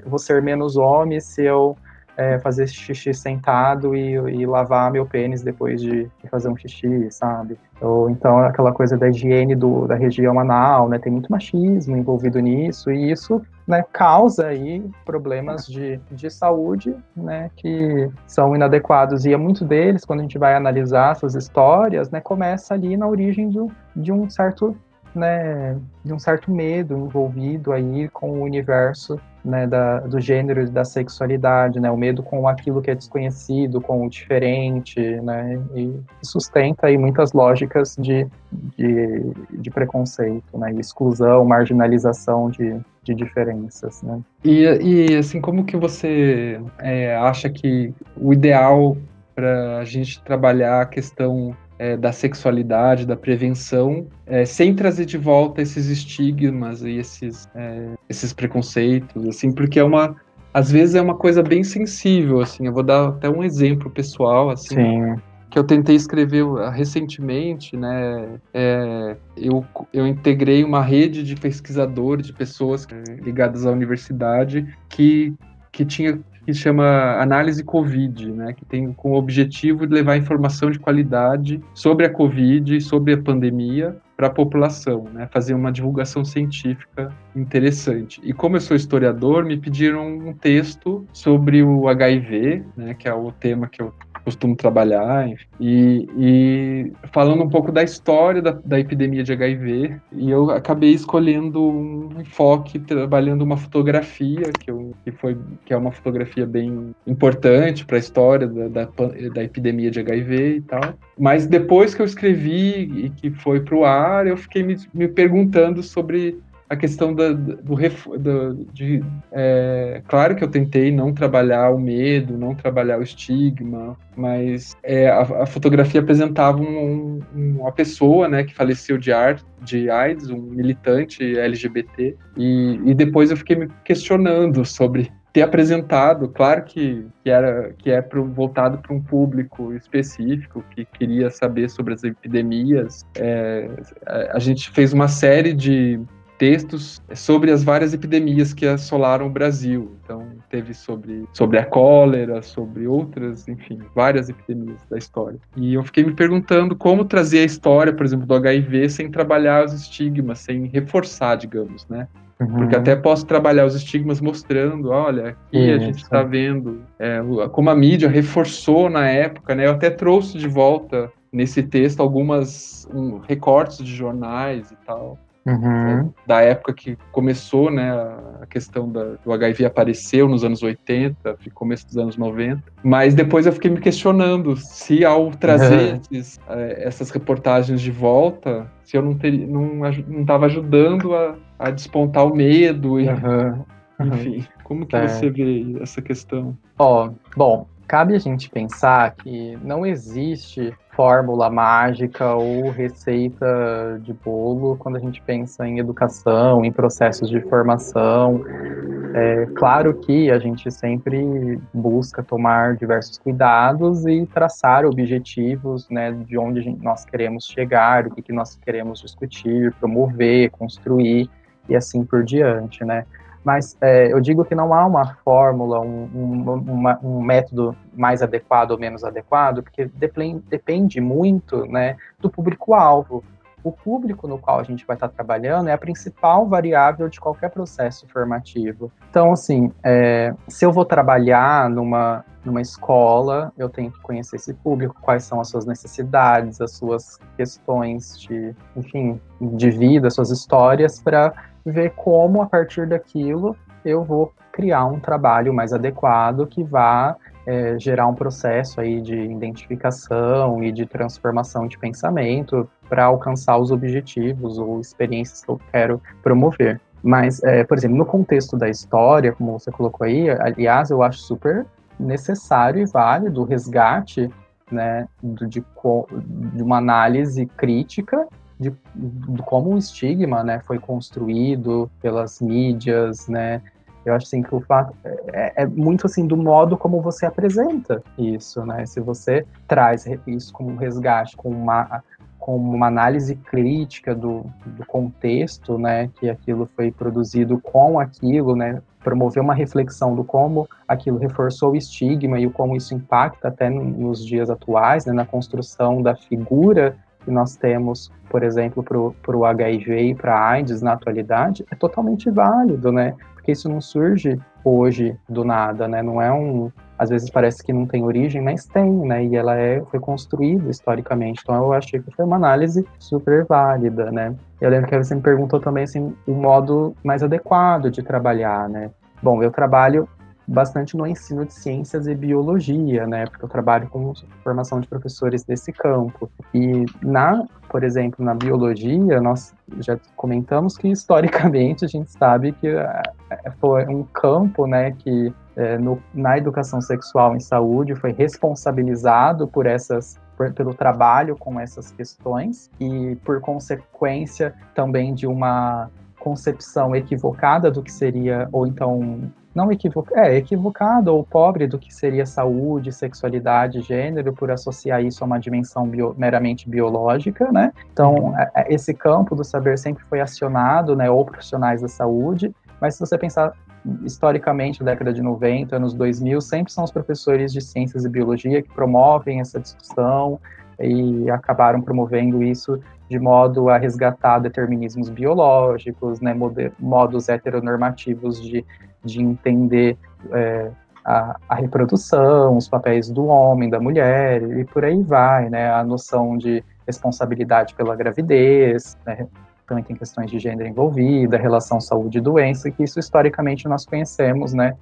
vou ser menos homem se eu é, fazer xixi sentado e, e, lavar meu pênis depois de, de, fazer um xixi, sabe? Ou então aquela coisa da higiene do, da região anal, né? Tem muito machismo envolvido nisso e isso né, causa aí problemas de, de saúde, né, que são inadequados. E é muito deles, quando a gente vai analisar essas histórias, né, começa ali na origem do, de um certo né, de um certo medo envolvido aí com o universo né, da, do gênero e da sexualidade, né, o medo com aquilo que é desconhecido, com o diferente, né, e sustenta aí muitas lógicas de, de, de preconceito, né, exclusão, marginalização de, de diferenças, né. E, e assim, como que você é, acha que o ideal para a gente trabalhar a questão é, da sexualidade, da prevenção, é, sem trazer de volta esses estigmas e esses, é, esses preconceitos, assim, porque é uma, às vezes é uma coisa bem sensível, assim, eu vou dar até um exemplo pessoal, assim, Sim. que eu tentei escrever recentemente, né, é, eu, eu integrei uma rede de pesquisadores, de pessoas ligadas à universidade, que, que tinha que chama Análise Covid, né, que tem com objetivo de levar informação de qualidade sobre a Covid, sobre a pandemia para a população, né, fazer uma divulgação científica interessante. E como eu sou historiador, me pediram um texto sobre o HIV, né, que é o tema que eu costumo trabalhar, e, e, falando um pouco da história da, da, epidemia de HIV, e eu acabei escolhendo um enfoque trabalhando uma fotografia que, eu, que foi que é uma fotografia bem importante para a história da, da, da, epidemia de HIV e tal. Mas depois que eu escrevi e que foi para o ar, eu fiquei me, me perguntando sobre a questão da, do, do de é, claro que eu tentei não trabalhar o medo, não trabalhar o estigma, mas é, a, a, fotografia apresentava um, um, uma pessoa, né, que faleceu de, ar, de AIDS, um militante LGBT, e, e depois eu fiquei me questionando sobre ter apresentado, claro que, que era que é pro, voltado para um público específico que queria saber sobre as epidemias. É, a gente fez uma série de textos sobre as várias epidemias que assolaram o Brasil. Então, teve sobre, sobre a cólera, sobre outras, enfim, várias epidemias da história. E eu fiquei me perguntando como trazer a história, por exemplo, do HIV sem trabalhar os estigmas, sem reforçar, digamos, né? Uhum. Porque até posso trabalhar os estigmas mostrando, olha, aqui Isso. a gente está vendo é, como a mídia reforçou na época, né? Eu até trouxe de volta nesse texto algumas um, recortes de jornais e tal. Uhum. Da época que começou, né, a questão da, do HIV apareceu nos anos 80, começo dos anos 90. Mas depois eu fiquei me questionando se ao trazer uhum. esses, é, essas reportagens de volta, se eu não teria, não estava ajudando a, a, despontar o medo e, uhum. enfim. Como que é. você vê essa questão? Ó, oh, bom, cabe a gente pensar que não existe fórmula mágica ou receita de bolo quando a gente pensa em educação, em processos de formação. É claro que a gente sempre busca tomar diversos cuidados e traçar objetivos né, de onde gente, nós queremos chegar, o que, que nós queremos discutir, promover, construir e assim por diante, né? Mas é, eu digo que não há uma fórmula, um, um, uma, um, método mais adequado ou menos adequado, porque depende, depende muito né, do público-alvo. O público no qual a gente vai estar trabalhando é a principal variável de qualquer processo formativo. Então, assim, é, se eu vou trabalhar numa, numa escola, eu tenho que conhecer esse público, quais são as suas necessidades, as suas questões de, enfim, de vida, suas histórias, para ver como, a partir daquilo, eu vou criar um trabalho mais adequado que vá é, gerar um processo aí de identificação e de transformação de pensamento para alcançar os objetivos ou experiências que eu quero promover. Mas, é, por exemplo, no contexto da história, como você colocou aí, aliás, eu acho super necessário e válido o resgate né, de, de uma análise crítica de, de, como o estigma né, foi construído pelas mídias, né, eu acho assim que o fato é, é, muito assim do modo como você apresenta isso, né? Se você traz isso como um resgate, com uma com uma análise crítica do, do contexto, né, que aquilo foi produzido com aquilo, né, promover uma reflexão do como aquilo reforçou o estigma e o como isso impacta até nos dias atuais, né, na construção da figura que nós temos, por exemplo, para o HIV e para a AIDS na atualidade, é totalmente válido, né? porque isso não surge hoje do nada, né? Não é um, às vezes parece que não tem origem, mas tem, né? E ela é foi construída historicamente. Então eu achei que foi uma análise super válida, né? Eu lembro que você me perguntou também assim o modo mais adequado de trabalhar, né? Bom, eu trabalho bastante no ensino de ciências e biologia, né? Porque eu trabalho com formação de professores desse campo. E na, por exemplo, na biologia, nós já comentamos que historicamente a gente sabe que é, é, foi um campo, né, que é, no, na educação sexual em saúde foi responsabilizado por essas por, pelo trabalho com essas questões e por consequência também de uma concepção equivocada do que seria ou então não equivocado, é, equivocado ou pobre do que seria saúde, sexualidade, gênero, por associar isso a uma dimensão bio, meramente biológica, né? Então, é, é, esse campo do saber sempre foi acionado, né, ou profissionais da saúde, mas se você pensar historicamente, década de 90, anos 2000, sempre são os professores de ciências e biologia que promovem essa discussão e acabaram promovendo isso de modo a resgatar determinismos biológicos, né, modos heteronormativos de de entender é, a, a, reprodução, os papéis do homem, da mulher, e por aí vai, né? A noção de responsabilidade pela gravidez, né? também tem questões de gênero envolvida, relação saúde e doença, que isso historicamente nós conhecemos, né,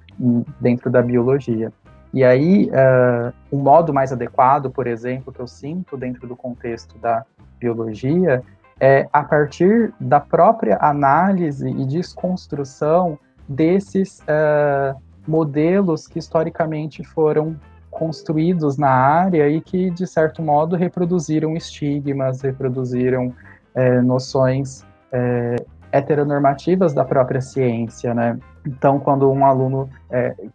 dentro da biologia. E aí, uh, um modo mais adequado, por exemplo, que eu sinto dentro do contexto da biologia, é a partir da própria análise e desconstrução desses uh, modelos que historicamente foram construídos na área e que, de certo modo, reproduziram estigmas, reproduziram é, noções é, heteronormativas da própria ciência, né? Então, quando um aluno,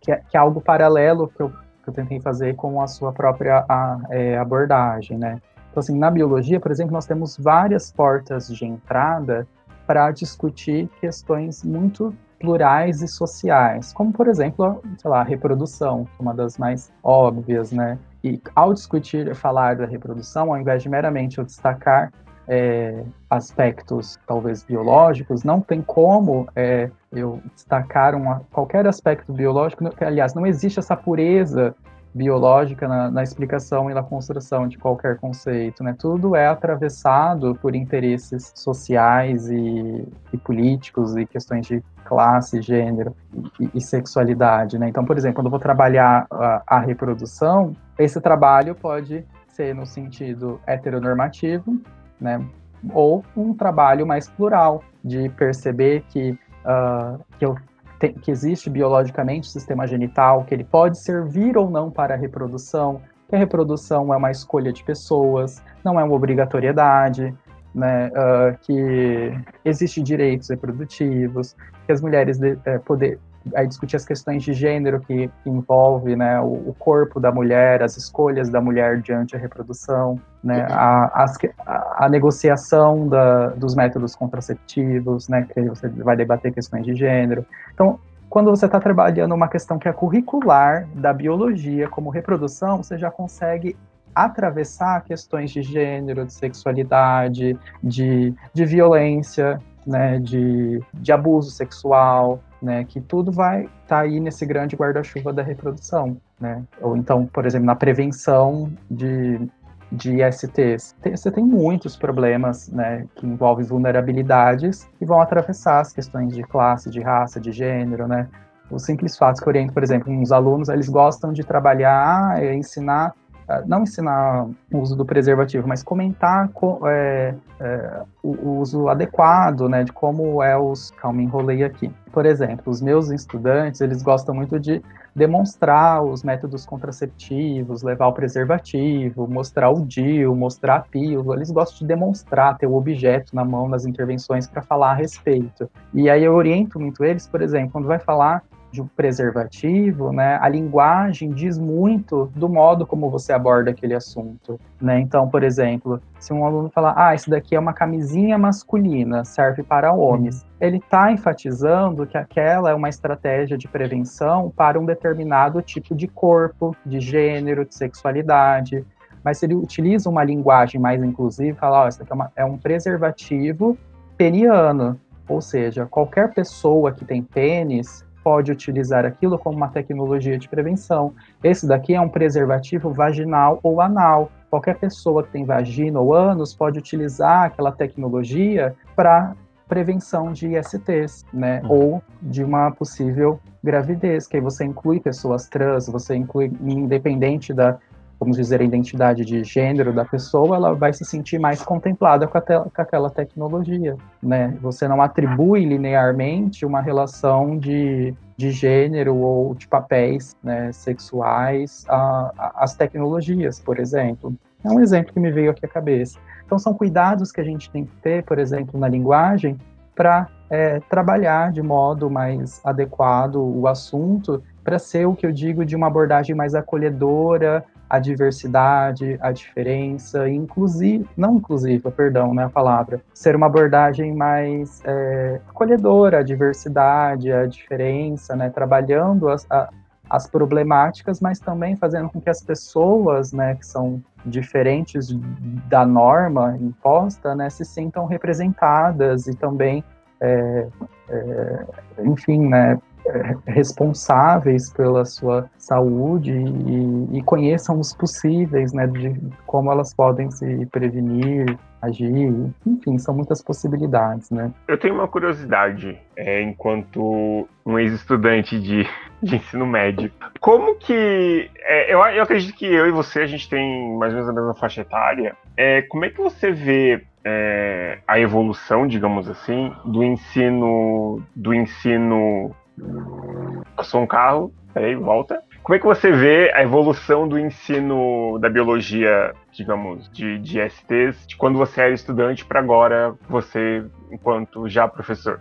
que, é, que, é, algo paralelo que eu, que eu tentei fazer com a sua própria a, é, abordagem, né? Então, assim, na biologia, por exemplo, nós temos várias portas de entrada para discutir questões muito plurais e sociais, como por exemplo, sei lá, a reprodução, é uma das mais óbvias, né? E ao discutir, falar da reprodução, ao invés de meramente eu destacar é, aspectos talvez biológicos, não tem como é, eu destacar uma, qualquer aspecto biológico, aliás, não existe essa pureza biológica na, na, explicação e na construção de qualquer conceito, né? Tudo é atravessado por interesses sociais e, e políticos e questões de classe, gênero e, e, sexualidade, né? Então, por exemplo, quando eu vou trabalhar a, a reprodução, esse trabalho pode ser no sentido heteronormativo, né? Ou um trabalho mais plural, de perceber que, uh, que eu tem, que existe biologicamente o sistema genital, que ele pode servir ou não para a reprodução, que a reprodução é uma escolha de pessoas, não é uma obrigatoriedade, né, uh, que existem direitos reprodutivos, que as mulheres de, é, poder aí discutir as questões de gênero que, envolve né, o, o, corpo da mulher, as escolhas da mulher diante da reprodução, né, a, a, a, negociação da, dos métodos contraceptivos, né, que você vai debater questões de gênero. Então, quando você está trabalhando uma questão que é curricular da biologia como reprodução, você já consegue atravessar questões de gênero, de sexualidade, de, de violência, né, de, de abuso sexual, né, que tudo vai estar tá aí nesse grande guarda-chuva da reprodução, né? Ou então, por exemplo, na prevenção de de ISTs? Você tem muitos problemas né, que envolvem vulnerabilidades e vão atravessar as questões de classe, de raça, de gênero, né? Os simples fatos que orientam, por exemplo, uns alunos, eles gostam de trabalhar, é, ensinar não ensinar o uso do preservativo, mas comentar é, é, o, o, uso adequado, né, de como é os... Calma, enrolei aqui. Por exemplo, os meus estudantes, eles gostam muito de demonstrar os métodos contraceptivos, levar o preservativo, mostrar o DIU, mostrar a pílula, eles gostam de demonstrar, ter o objeto na mão nas intervenções para falar a respeito. E aí eu oriento muito eles, por exemplo, quando vai falar de um preservativo, né, a linguagem diz muito do modo como você aborda aquele assunto, né? Então, por exemplo, se um aluno falar, ah, isso daqui é uma camisinha masculina, serve para homens, uhum. ele está enfatizando que aquela é uma estratégia de prevenção para um determinado tipo de corpo, de gênero, de sexualidade. Mas se ele utiliza uma linguagem mais inclusiva, fala, oh, isso daqui é, uma, é um preservativo peniano, ou seja, qualquer pessoa que tem pênis pode utilizar aquilo como uma tecnologia de prevenção. Esse daqui é um preservativo vaginal ou anal. Qualquer pessoa que tem vagina ou ânus pode utilizar aquela tecnologia para prevenção de ISTs, né? Uhum. Ou de uma possível gravidez, que aí você inclui pessoas trans, você inclui, independente da vamos dizer, a identidade de gênero da pessoa, ela vai se sentir mais contemplada com, com aquela tecnologia, né? Você não atribui linearmente uma relação de, de gênero ou de papéis né, sexuais às tecnologias, por exemplo. É um exemplo que me veio aqui à cabeça. Então, são cuidados que a gente tem que ter, por exemplo, na linguagem, para é, trabalhar de modo mais adequado o assunto, para ser o que eu digo de uma abordagem mais acolhedora, a diversidade, a diferença, inclusive, não inclusiva, perdão, né, a palavra, ser uma abordagem mais é, acolhedora, a diversidade, a diferença, né, trabalhando as, a, as problemáticas, mas também fazendo com que as pessoas, né, que são diferentes da norma imposta, né, se sintam representadas e também, é, é, enfim, né, responsáveis pela sua saúde e, e, conheçam os possíveis, né, de como elas podem se prevenir, agir, enfim, são muitas possibilidades, né. Eu tenho uma curiosidade, é, enquanto um ex-estudante de, de ensino médio, como que, é, eu, eu acredito que eu e você, a gente tem mais ou menos a mesma faixa etária, é, como é que você vê é, a evolução, digamos assim, do ensino do ensino Passou um carro, aí volta. Como é que você vê a evolução do ensino da biologia, digamos, de, de STs, de quando você era estudante para agora você, enquanto já professor?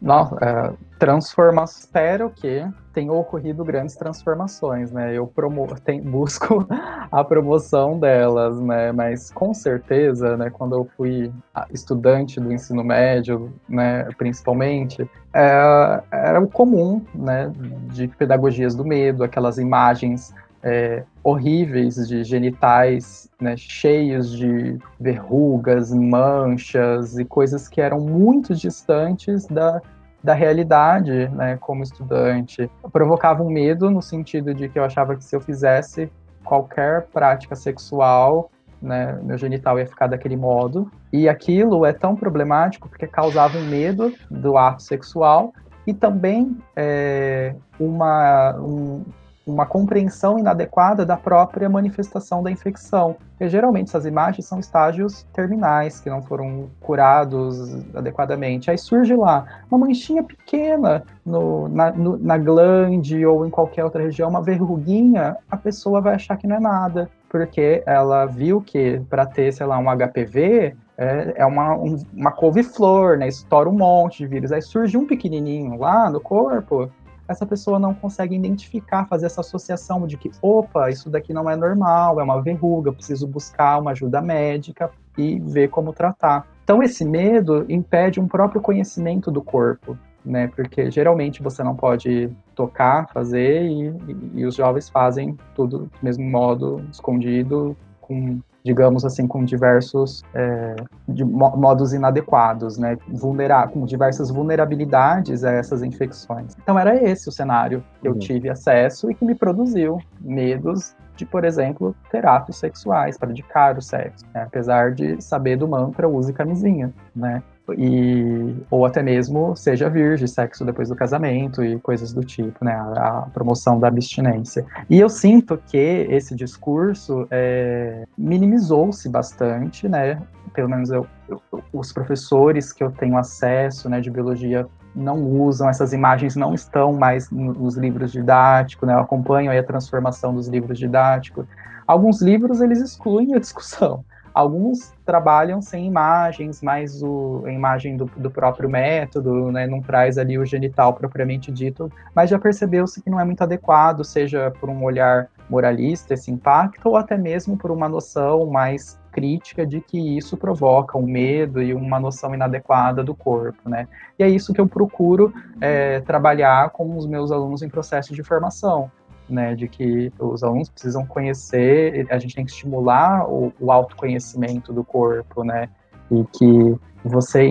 Nossa, é, transformação. Espero que tenham ocorrido grandes transformações, né? Eu promo tem, busco a promoção delas, né? Mas com certeza, né? Quando eu fui estudante do ensino médio, né? Principalmente, é, era o comum, né? De pedagogias do medo, aquelas imagens é, horríveis de genitais né, cheios de verrugas, manchas e coisas que eram muito distantes da, da realidade né, como estudante. Provocava um medo no sentido de que eu achava que se eu fizesse qualquer prática sexual, né, meu genital ia ficar daquele modo. E aquilo é tão problemático porque causava um medo do ato sexual e também é, uma, um, uma compreensão inadequada da própria manifestação da infecção. Geralmente essas imagens são estágios terminais, que não foram curados adequadamente. Aí surge lá uma manchinha pequena no, na, no, na glande ou em qualquer outra região, uma verruguinha, a pessoa vai achar que não é nada. Porque ela viu que para ter, sei lá, um HPV, é, é uma, um, uma couve-flor, né? Estoura um monte de vírus. Aí surge um pequenininho lá no corpo, essa pessoa não consegue identificar, fazer essa associação de que, opa, isso daqui não é normal, é uma verruga, preciso buscar uma ajuda médica e ver como tratar. Então, esse medo impede um próprio conhecimento do corpo, né? Porque geralmente você não pode tocar, fazer, e, e os jovens fazem tudo do mesmo modo, escondido, com digamos assim, com diversos é, modos inadequados, né, vulnerar, com diversas vulnerabilidades a essas infecções. Então era esse o cenário que eu uhum. tive acesso e que me produziu medos de, por exemplo, ter atos sexuais, praticar o sexo, né, apesar de saber do mantra use camisinha, né, e ou até mesmo seja virgem, sexo depois do casamento e coisas do tipo, né? A, a promoção da abstinência. E eu sinto que esse discurso é, minimizou-se bastante, né? Pelo menos eu, eu, os professores que eu tenho acesso, né, de biologia não usam essas imagens, não estão mais nos livros didáticos, né? Eu acompanho a transformação dos livros didáticos. Alguns livros eles excluem a discussão. Alguns trabalham sem imagens, mais o, a imagem do, do próprio método, né, não traz ali o genital propriamente dito, mas já percebeu-se que não é muito adequado, seja por um olhar moralista esse impacto, ou até mesmo por uma noção mais crítica de que isso provoca um medo e uma noção inadequada do corpo, né? E é isso que eu procuro é, trabalhar com os meus alunos em processo de formação né, de que os alunos precisam conhecer, a gente tem que estimular o, o autoconhecimento do corpo, né, e que você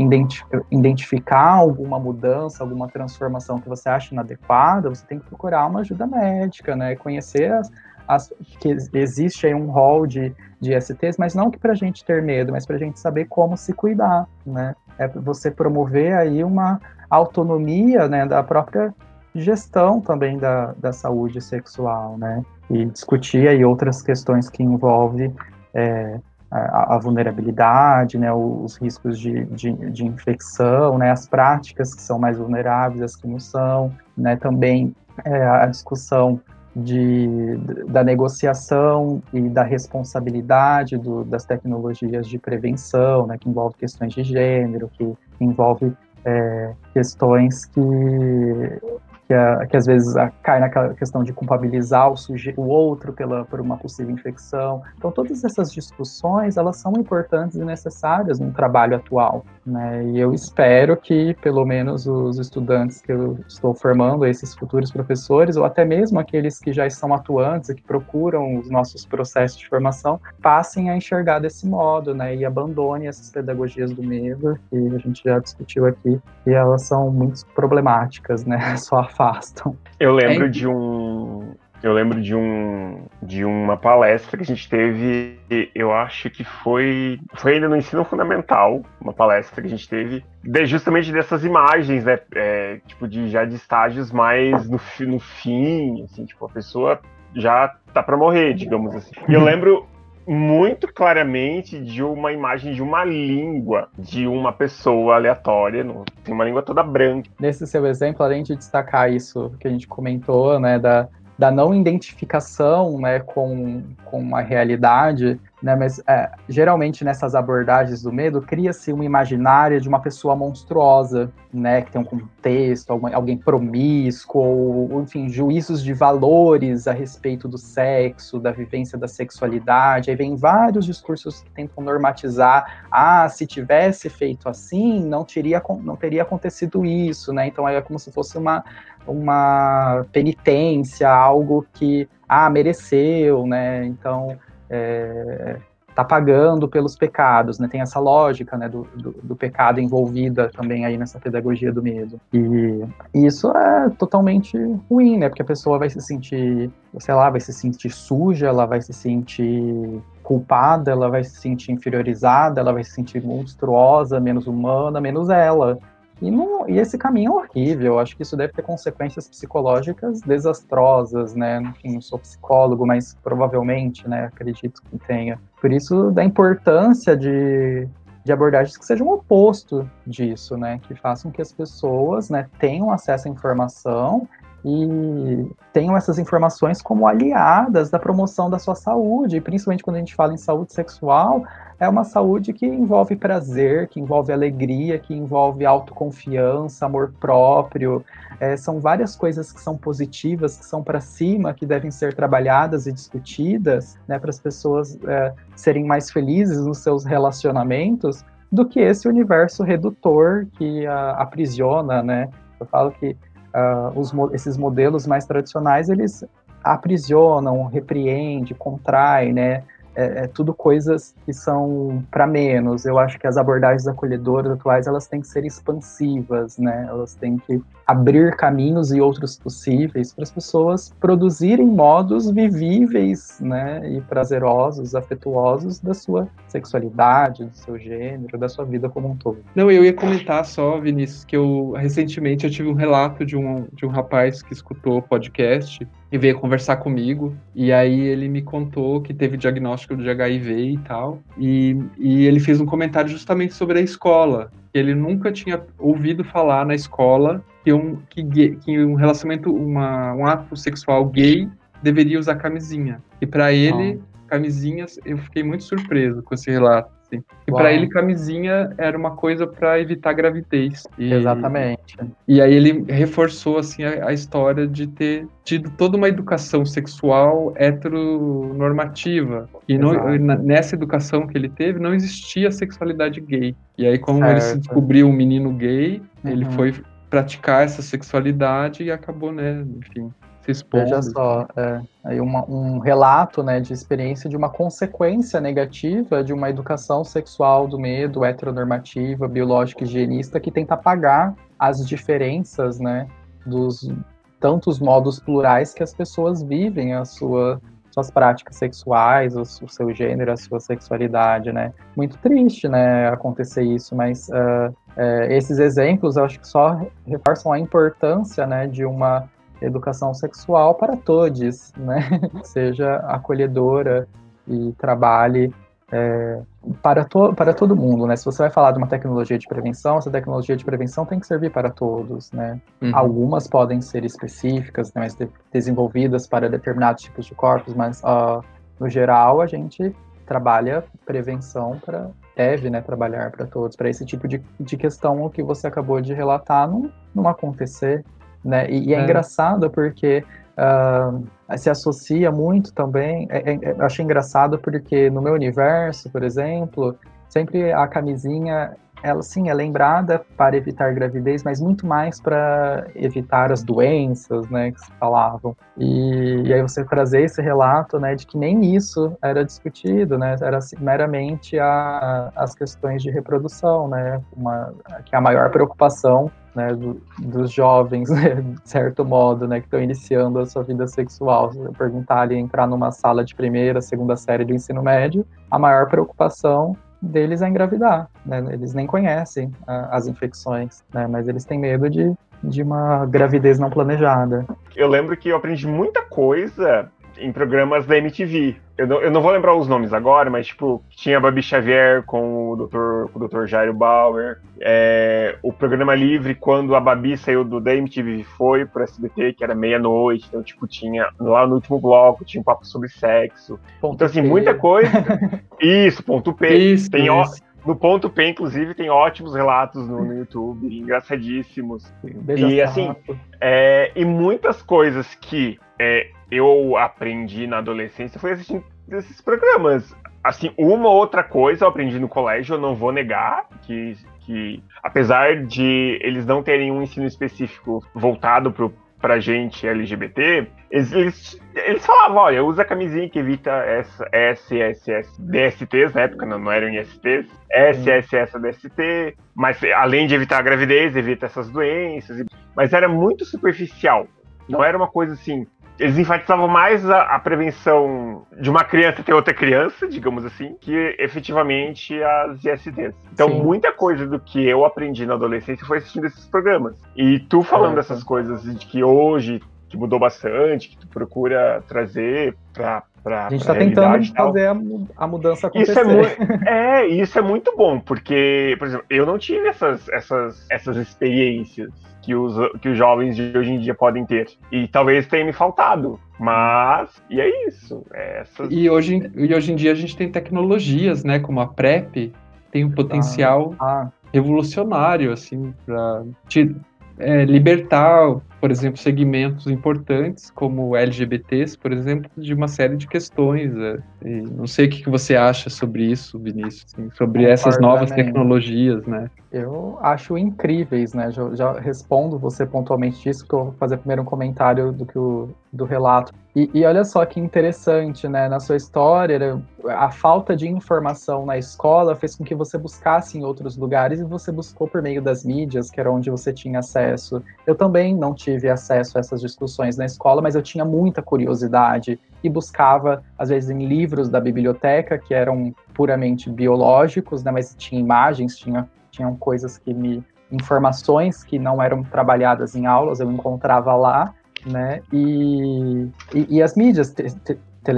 identificar alguma mudança, alguma transformação que você acha inadequada, você tem que procurar uma ajuda médica, né, conhecer as, as, que existe aí um rol de, de STs, mas não que para a gente ter medo, mas para a gente saber como se cuidar, né, é você promover aí uma autonomia, né, da própria gestão também da, da saúde sexual, né? E discutir aí outras questões que envolvem é, a, a, vulnerabilidade, né? Os riscos de, de, de, infecção, né? As práticas que são mais vulneráveis, as que não são, né? Também é, a discussão de, da negociação e da responsabilidade do, das tecnologias de prevenção, né? Que envolve questões de gênero, que envolve é, questões que que, a, que às vezes a, cai naquela questão de culpabilizar o, suje, o outro pela, por uma possível infecção. Então, todas essas discussões, elas são importantes e necessárias no trabalho atual, né? E eu espero que, pelo menos, os estudantes que eu estou formando, esses futuros professores, ou até mesmo aqueles que já estão atuantes e que procuram os nossos processos de formação, passem a enxergar desse modo, né? E abandone essas pedagogias do medo, que a gente já discutiu aqui, e elas são muito problemáticas, né? Só afastam. Eu lembro é... de um. Eu lembro de um de uma palestra que a gente teve, eu acho que foi foi ainda no ensino fundamental, uma palestra que a gente teve de, justamente dessas imagens, né, é, tipo de já de estágios mais no, no fim, assim, tipo a pessoa já tá para morrer, digamos assim. E eu lembro muito claramente de uma imagem de uma língua de uma pessoa aleatória, no, tem uma língua toda branca. Nesse seu exemplo, além de destacar isso que a gente comentou, né, da, da não identificação né, com, com a realidade, né, mas é, geralmente nessas abordagens do medo cria-se uma imaginária de uma pessoa monstruosa, né, que tem um contexto, alguém, promíscuo, ou, enfim, juízos de valores a respeito do sexo, da vivência da sexualidade. Aí vem vários discursos que tentam normatizar, ah, se tivesse feito assim, não teria, não teria acontecido isso, né? Então é como se fosse uma, uma penitência, algo que, ah, mereceu, né? Então é, tá pagando pelos pecados, né? Tem essa lógica, né, do, do, do, pecado envolvida também aí nessa pedagogia do medo. E isso é totalmente ruim, né? Porque a pessoa vai se sentir, sei lá, vai se sentir suja, ela vai se sentir culpada, ela vai se sentir inferiorizada, ela vai se sentir monstruosa, menos humana, menos ela. E, não, e esse caminho é horrível, acho que isso deve ter consequências psicológicas desastrosas, né? Enfim, não sou psicólogo, mas provavelmente, né, acredito que tenha. Por isso, da importância de, de abordagens que sejam oposto disso, né? Que façam que as pessoas né, tenham acesso à informação e tenham essas informações como aliadas da promoção da sua saúde, e principalmente quando a gente fala em saúde sexual, é uma saúde que envolve prazer, que envolve alegria, que envolve autoconfiança, amor próprio. É, são várias coisas que são positivas, que são para cima, que devem ser trabalhadas e discutidas, né, para as pessoas é, serem mais felizes nos seus relacionamentos, do que esse universo redutor que aprisiona, né? Eu falo que uh, os, esses modelos mais tradicionais, eles aprisionam, repreendem, contraem, né? É, é tudo coisas que são para menos. Eu acho que as abordagens acolhedoras atuais elas têm que ser expansivas, né? Elas têm que abrir caminhos e outros possíveis para as pessoas produzirem modos vivíveis, né? E prazerosos, afetuosos da sua sexualidade, do seu gênero, da sua vida como um todo. Não, eu ia comentar só, Vinícius, que eu recentemente eu tive um relato de um, de um rapaz que escutou o podcast e veio conversar comigo. E aí ele me contou que teve diagnóstico de HIV e tal. E, e ele fez um comentário justamente sobre a escola. Que ele nunca tinha ouvido falar na escola que um, que, gay, que um relacionamento, uma, um ato sexual gay deveria usar camisinha. E para ele, oh. camisinhas, eu fiquei muito surpreso com esse relato. Assim. E para ele, camisinha era uma coisa para evitar gravidez. E, Exatamente. E aí ele reforçou assim a, a, história de ter tido toda uma educação sexual heteronormativa. E não, nessa educação que ele teve, não existia sexualidade gay. E aí, como certo. ele se descobriu um menino gay, uhum. ele foi praticar essa sexualidade e acabou, né, enfim, se expondo. Veja só, é, aí uma, um relato, né, de experiência de uma consequência negativa de uma educação sexual do medo, heteronormativa, biológica higienista que tenta apagar as diferenças, né, dos tantos modos plurais que as pessoas vivem a sua suas práticas sexuais, o, seu gênero, a sua sexualidade, né? Muito triste, né, acontecer isso, mas uh, uh, esses exemplos eu acho que só reforçam a importância, né, de uma educação sexual para todos, né? Seja acolhedora e trabalhe é, para, to para todo mundo, né? Se você vai falar de uma tecnologia de prevenção, essa tecnologia de prevenção tem que servir para todos, né? Uhum. Algumas podem ser específicas, né, mas de desenvolvidas para determinados tipos de corpos, mas uh, no geral a gente trabalha prevenção para deve, né, trabalhar para todos, para esse tipo de, de questão o que você acabou de relatar não, não acontecer, né? E, e é, é, engraçado porque uh, se associa muito também. É, é, eu achei engraçado porque no meu universo, por exemplo, sempre a camisinha ela sim é lembrada para evitar gravidez, mas muito mais para evitar as doenças, né, que se falavam. E, e, aí você trazer esse relato, né, de que nem isso era discutido, né, era assim, meramente a, as questões de reprodução, né, uma, que é a maior preocupação né, do, dos jovens, né, de certo modo, né, que estão iniciando a sua vida sexual. Se eu perguntar ali, entrar numa sala de primeira, segunda série do ensino médio, a maior preocupação deles é engravidar, né? Eles nem conhecem uh, as infecções, né? Mas eles têm medo de, de uma gravidez não planejada. Eu lembro que eu aprendi muita coisa em programas da MTV. Eu não, eu não vou lembrar os nomes agora, mas tipo, tinha a Babi Xavier com o Dr. Com o Dr. Jairo Bauer. É, o programa livre, quando a Babi saiu do da MTV foi pro SBT, que era meia-noite. Então, tipo, tinha lá no último bloco, tinha um papo sobre sexo. Ponto então, assim, P. muita coisa. isso, ponto P. Isso, tem, isso. No ponto P, inclusive, tem ótimos relatos no, no YouTube, engraçadíssimos. Beija e assim, é, e muitas coisas que é, eu aprendi na adolescência foi assistindo esses programas. Assim, uma ou outra coisa eu aprendi no colégio, eu não vou negar que, que apesar de eles não terem um ensino específico voltado pro, pra gente LGBT, eles, eles, eles falavam, olha, usa a camisinha que evita essa SSS, DSTs, na época não, não eram ISTs, SSS, DST, mas além de evitar a gravidez, evita essas doenças, mas era muito superficial. Não era uma coisa assim, eles enfatizavam mais a, a, prevenção de uma criança ter outra criança, digamos assim, que efetivamente as ISDs. Então, Sim. muita coisa do que eu aprendi na adolescência foi assistindo esses programas. E tu falando é, dessas coisas de que hoje que mudou bastante, que tu procura trazer para Pra, a gente está tentando fazer a, a, mudança acontecer. Isso é, muito, é, isso é muito bom, porque, por exemplo, eu não tive essas, essas, essas experiências que os, que os jovens de hoje em dia podem ter. E talvez tenha me faltado. Mas, e é isso. É essas... e, hoje, e hoje em dia a gente tem tecnologias, né? Como a PrEP, tem um potencial ah, ah. revolucionário, assim, para te é, libertar, por exemplo, segmentos importantes, como LGBTs, por exemplo, de uma série de questões. Né? não sei o que você acha sobre isso, Vinícius, assim, sobre Concordo essas novas tecnologias, né? Eu acho incríveis, né? Já, já respondo você pontualmente disso, porque eu vou fazer primeiro um comentário do que o do relato. E, e, olha só que interessante, né? Na sua história, a falta de informação na escola fez com que você buscasse em outros lugares e você buscou por meio das mídias, que era onde você tinha acesso. Eu também não tive acesso a essas discussões na escola, mas eu tinha muita curiosidade e buscava, às vezes, em livros da biblioteca, que eram puramente biológicos, né? Mas tinha imagens, tinha, tinham coisas que me informações que não eram trabalhadas em aulas, eu encontrava lá né? E, e, e as mídias, te, te,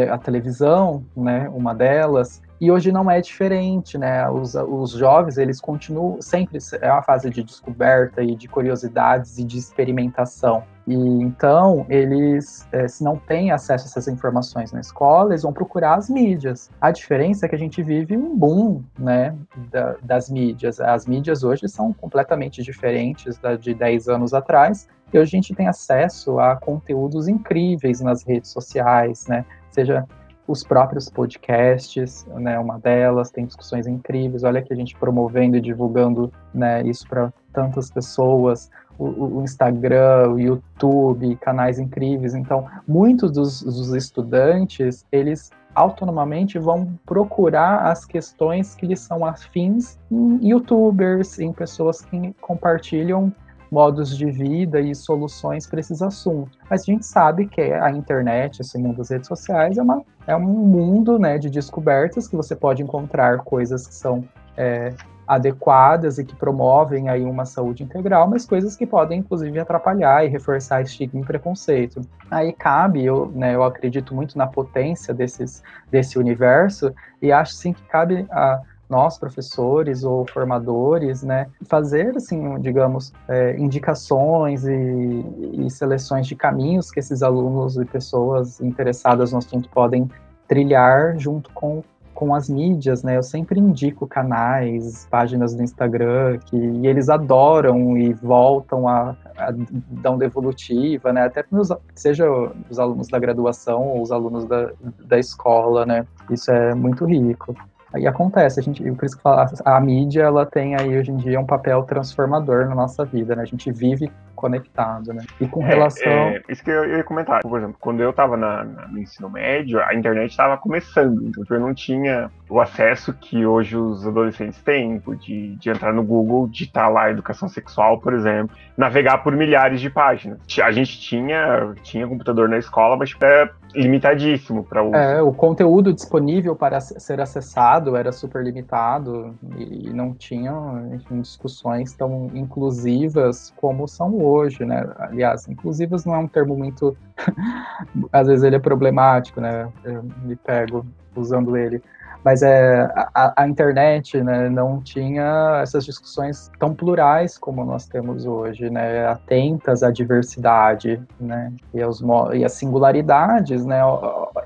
a televisão, né? Uma delas. E hoje não é diferente, né? Os, os jovens, eles continuam sempre é uma fase de descoberta e de curiosidades e de experimentação. E então, eles, é, se não têm acesso a essas informações na escola, eles vão procurar as mídias. A diferença é que a gente vive um boom, né, da, das mídias. As mídias hoje são completamente diferentes da de 10 anos atrás, e hoje a gente tem acesso a conteúdos incríveis nas redes sociais, né? Seja os próprios podcasts, né? Uma delas tem discussões incríveis. Olha que a gente promovendo e divulgando, né? Isso para tantas pessoas. O, o, Instagram, o YouTube, canais incríveis. Então, muitos dos, dos estudantes eles autonomamente vão procurar as questões que lhes são afins em YouTubers, em pessoas que compartilham modos de vida e soluções para esses assuntos. Mas a gente sabe que a internet, esse mundo das redes sociais, é, uma, é um mundo né, de descobertas que você pode encontrar coisas que são é, adequadas e que promovem aí uma saúde integral, mas coisas que podem inclusive atrapalhar e reforçar estigma e preconceito. Aí cabe, eu, né, eu acredito muito na potência desses, desse universo e acho sim que cabe a nós, professores ou formadores, né, fazer, assim, digamos, é, indicações e, e, seleções de caminhos que esses alunos e pessoas interessadas no assunto podem trilhar junto com, com as mídias, né, eu sempre indico canais, páginas do Instagram, que eles adoram e voltam a, a dar uma evolutiva, né, até meus, seja os alunos da graduação ou os alunos da, da escola, né, isso é muito rico. Aí acontece, a gente, por isso que fala, a mídia ela tem aí hoje em dia um papel transformador na nossa vida, né? A gente vive conectado, né? E com é, relação. É, é, isso que eu, ia comentar. Por exemplo, quando eu estava no ensino médio, a internet estava começando, então eu não tinha o acesso que hoje os adolescentes têm, de, de entrar no Google, digitar lá educação sexual, por exemplo, navegar por milhares de páginas. A gente tinha, tinha computador na escola, mas é limitadíssimo para o. É, o conteúdo disponível para ser acessado era super limitado e não tinha enfim, discussões tão inclusivas como são hoje hoje, né? Aliás, inclusivas não é um termo muito. Às vezes ele é problemático, né? Eu me pego usando ele. Mas é, a, a internet né, não tinha essas discussões tão plurais como nós temos hoje, né? Atentas à diversidade, né? E, aos, e às singularidades, né?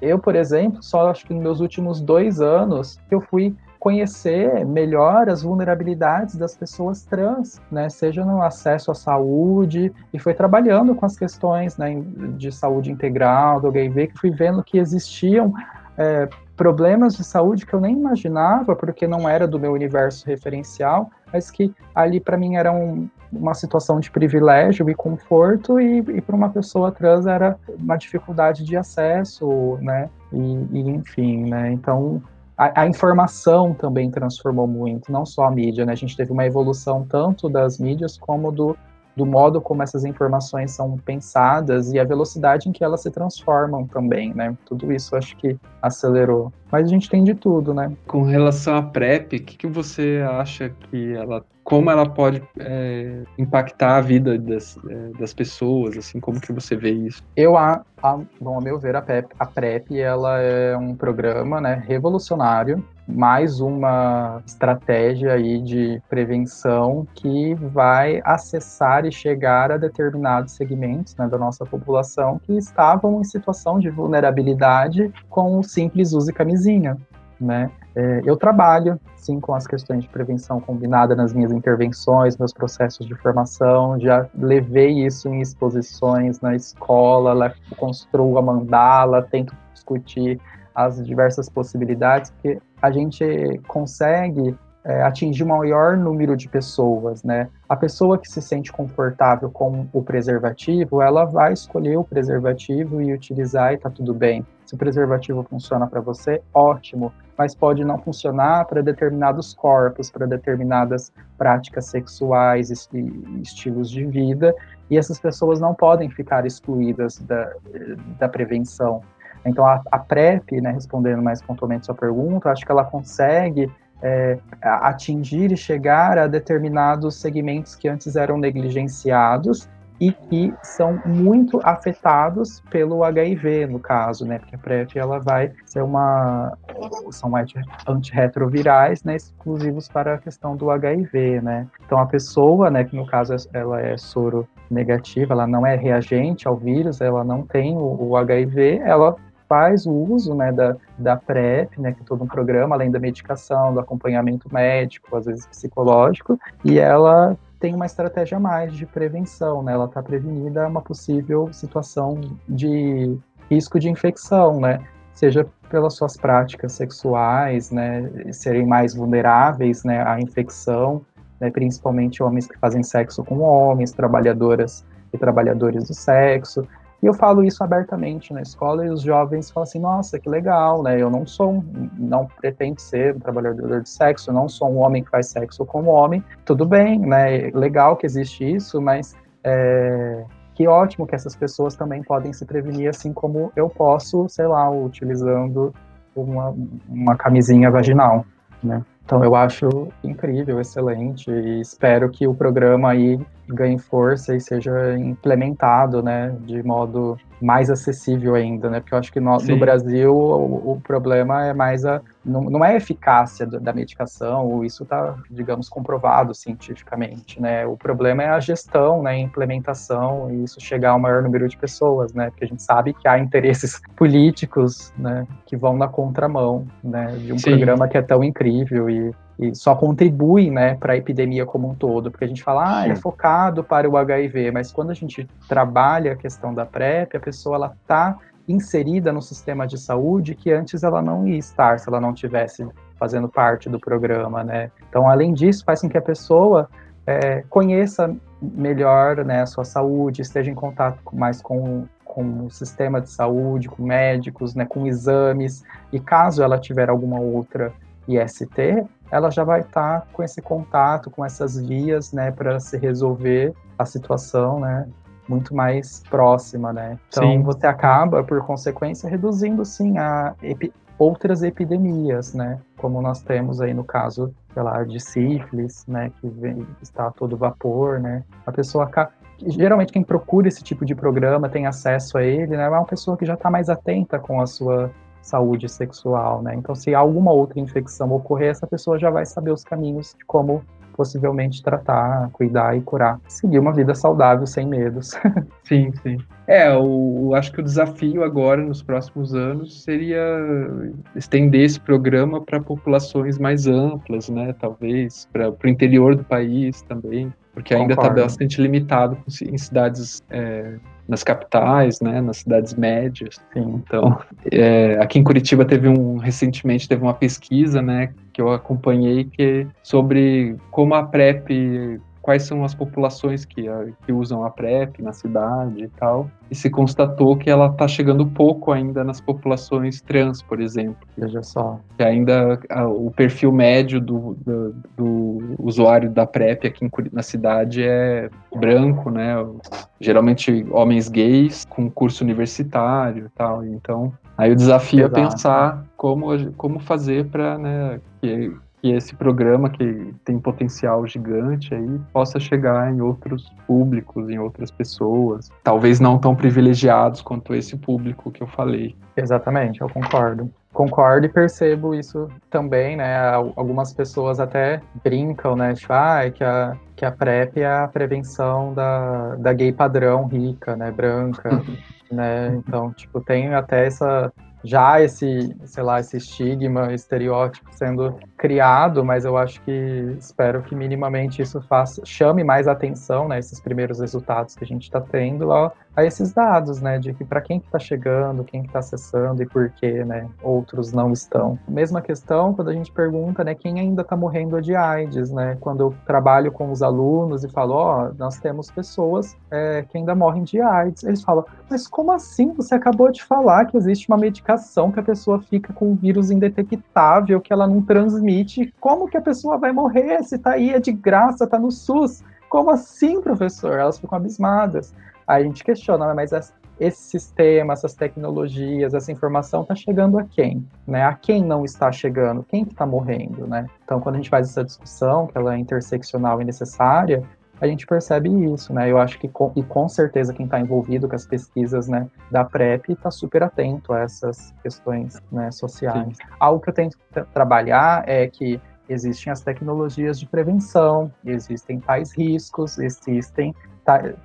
Eu, por exemplo, só acho que nos meus últimos dois anos que eu fui conhecer melhor as vulnerabilidades das pessoas trans, né, seja no acesso à saúde, e foi trabalhando com as questões né, de saúde integral, do HIV, que fui vendo que existiam é, problemas de saúde que eu nem imaginava, porque não era do meu universo referencial, mas que ali para mim era um, uma situação de privilégio e conforto, e, e para uma pessoa trans era uma dificuldade de acesso, né? E, e enfim, né? Então a, a, informação também transformou muito, não só a mídia, né? A gente teve uma evolução tanto das mídias como do, do modo como essas informações são pensadas e a velocidade em que elas se transformam também, né? Tudo isso acho que acelerou. Mas a gente tem de tudo, né? Com relação à PrEP, o que, que você acha que ela como ela pode é, impactar a vida das, é, das pessoas, assim, como que você vê isso? Eu, a, a, bom, a meu ver, a PrEP, a PrEP ela é um programa né, revolucionário, mais uma estratégia aí de prevenção que vai acessar e chegar a determinados segmentos né, da nossa população que estavam em situação de vulnerabilidade com o simples uso de né? É, eu trabalho, sim, com as questões de prevenção combinada nas minhas intervenções, meus processos de formação, já levei isso em exposições na escola, construo a mandala, tento discutir as diversas possibilidades, porque a gente consegue é, atingir um maior número de pessoas, né? A pessoa que se sente confortável com o preservativo, ela vai escolher o preservativo e utilizar e tá tudo bem. Se o preservativo funciona para você, ótimo, mas pode não funcionar para determinados corpos, para determinadas práticas sexuais e estilos de vida, e essas pessoas não podem ficar excluídas da, da prevenção. Então, a, a PrEP, né, respondendo mais pontualmente sua pergunta, acho que ela consegue é, atingir e chegar a determinados segmentos que antes eram negligenciados e que são muito afetados pelo HIV, no caso, né? Porque a PrEP ela vai ser uma são antirretrovirais, né, exclusivos para a questão do HIV, né? Então a pessoa, né, que no caso ela é soro negativa, ela não é reagente ao vírus, ela não tem o, o HIV, ela faz o uso né, da, da PrEP, né, que é todo um programa, além da medicação, do acompanhamento médico, às vezes psicológico, e ela tem uma estratégia mais de prevenção, né? Ela está prevenida a uma possível situação de risco de infecção, né? Seja pelas suas práticas sexuais, né, serem mais vulneráveis, né, à infecção, né, principalmente homens que fazem sexo com homens, trabalhadoras e trabalhadores do sexo, e eu falo isso abertamente na escola e os jovens falam assim: nossa, que legal, né? Eu não sou, um, não pretendo ser um trabalhador de sexo, não sou um homem que faz sexo como homem. Tudo bem, né? Legal que existe isso, mas é, que ótimo que essas pessoas também podem se prevenir, assim como eu posso, sei lá, utilizando uma, uma camisinha vaginal, né? Então eu acho incrível, excelente e espero que o programa aí ganhe força e seja implementado, né, de modo mais acessível ainda, né? Porque eu acho que no, no Brasil o, o, problema é mais a não, não é a eficácia da medicação, isso está, digamos, comprovado cientificamente, né? O problema é a gestão, né, a implementação e isso chegar ao maior número de pessoas, né? Porque a gente sabe que há interesses políticos, né, que vão na contramão, né, de um Sim. programa que é tão incrível e e só contribui né, para a epidemia como um todo, porque a gente fala, ah, é focado para o HIV, mas quando a gente trabalha a questão da PrEP, a pessoa ela está inserida no sistema de saúde que antes ela não ia estar se ela não tivesse fazendo parte do programa, né? Então, além disso, faz com que a pessoa é, conheça melhor né, a sua saúde, esteja em contato mais com, com o sistema de saúde, com médicos, né, com exames, e caso ela tiver alguma outra IST, ela já vai estar tá com esse contato, com essas vias, né, para se resolver a situação, né, muito mais próxima, né. Então sim. você acaba, por consequência, reduzindo sim a epi outras epidemias, né, como nós temos aí no caso, sei lá, de sífilis, né, que vem, está a todo vapor, né. A pessoa acaba geralmente quem procura esse tipo de programa tem acesso a ele, né? É uma pessoa que já está mais atenta com a sua saúde sexual, né? Então, se alguma outra infecção ocorrer, essa pessoa já vai saber os caminhos de como possivelmente tratar, cuidar e curar. Seguir uma vida saudável, sem medos. sim, sim. É, o, acho que o desafio agora, nos próximos anos, seria estender esse programa para populações mais amplas, né? Talvez, para o interior do país também, porque ainda está bastante limitado em cidades é, nas capitais, né, nas cidades médias. Então, é, aqui em Curitiba teve um recentemente teve uma pesquisa, né, que eu acompanhei que sobre como a PrEP quais são as populações que, que usam a PrEP na cidade e tal. E se constatou que ela está chegando pouco ainda nas populações trans, por exemplo. Veja só. Que ainda a, o perfil médio do, do, do, usuário da PrEP aqui em, na cidade é branco, né? Geralmente homens gays com curso universitário e tal. Então, aí o desafio é Exato. é pensar como, como fazer para né, que que esse programa que tem potencial gigante aí possa chegar em outros públicos, em outras pessoas, talvez não tão privilegiados quanto esse público que eu falei. Exatamente, eu concordo. Concordo e percebo isso também, né? Algumas pessoas até brincam, né? Tipo, ah, é que a, que a PrEP é a prevenção da, da gay padrão rica, né? Branca, né? Então, tipo, tem até essa já esse, sei lá, esse estigma, estereótipo sendo criado, mas eu acho que espero que minimamente isso faça, chame mais atenção, né, esses primeiros resultados que a gente está tendo a, a, esses dados, né, de que para quem que está chegando, quem que está acessando e por que, né, outros não estão. Mesma questão quando a gente pergunta, né, quem ainda está morrendo de AIDS, né, quando eu trabalho com os alunos e falo, ó, oh, nós temos pessoas é, que ainda morrem de AIDS, eles falam, mas como assim? Você acabou de falar que existe uma medicação que a pessoa fica com um vírus indetectável, que ela não transmite, como que a pessoa vai morrer se tá aí, é de graça, tá no SUS? Como assim, professor? Elas ficam abismadas. Aí a gente questiona, mas esse sistema, essas tecnologias, essa informação está chegando a quem? Né? A quem não está chegando? Quem que está morrendo? Né? Então, quando a gente faz essa discussão, que ela é interseccional e necessária, a gente percebe isso, né? Eu acho que, com, e com certeza, quem está envolvido com as pesquisas né, da PrEP está super atento a essas questões né, sociais. Sim. Algo que eu tenho que trabalhar é que existem as tecnologias de prevenção, existem tais riscos, existem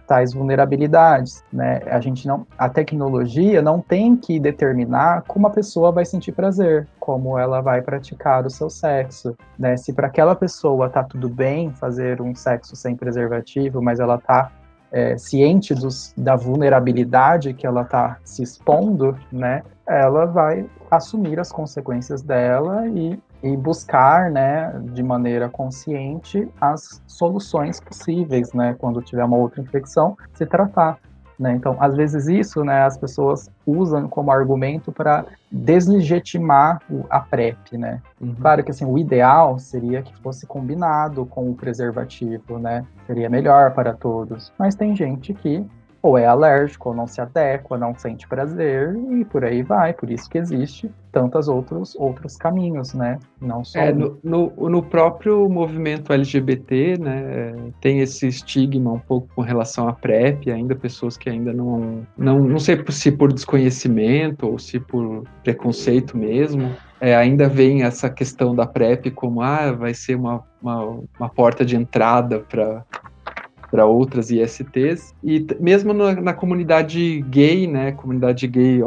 tais vulnerabilidades, né? A gente não, a tecnologia não tem que determinar como a pessoa vai sentir prazer, como ela vai praticar o seu sexo, né? Se para aquela pessoa tá tudo bem fazer um sexo sem preservativo, mas ela tá é, ciente dos, da vulnerabilidade que ela está se expondo, né, ela vai assumir as consequências dela e e buscar, né, de maneira consciente as soluções possíveis, né, quando tiver uma outra infecção, se tratar. Né? Então, às vezes isso, né, as pessoas usam como argumento para deslegitimar a PrEP, né? Uhum. Claro que assim, o ideal seria que fosse combinado com o preservativo, né? Seria melhor para todos. Mas tem gente que ou é alérgico, ou não se adequa, não sente prazer, e por aí vai. Por isso que existe tantos outros, outros caminhos, né? Não só. É, no, no, no, próprio movimento LGBT, né, tem esse estigma um pouco com relação à PrEP, ainda pessoas que ainda não. Não, não sei se por desconhecimento ou se por preconceito mesmo. É, ainda vem essa questão da PrEP como ah, vai ser uma, uma, uma porta de entrada para para outras ISTs e mesmo na, na, comunidade gay, né, comunidade gay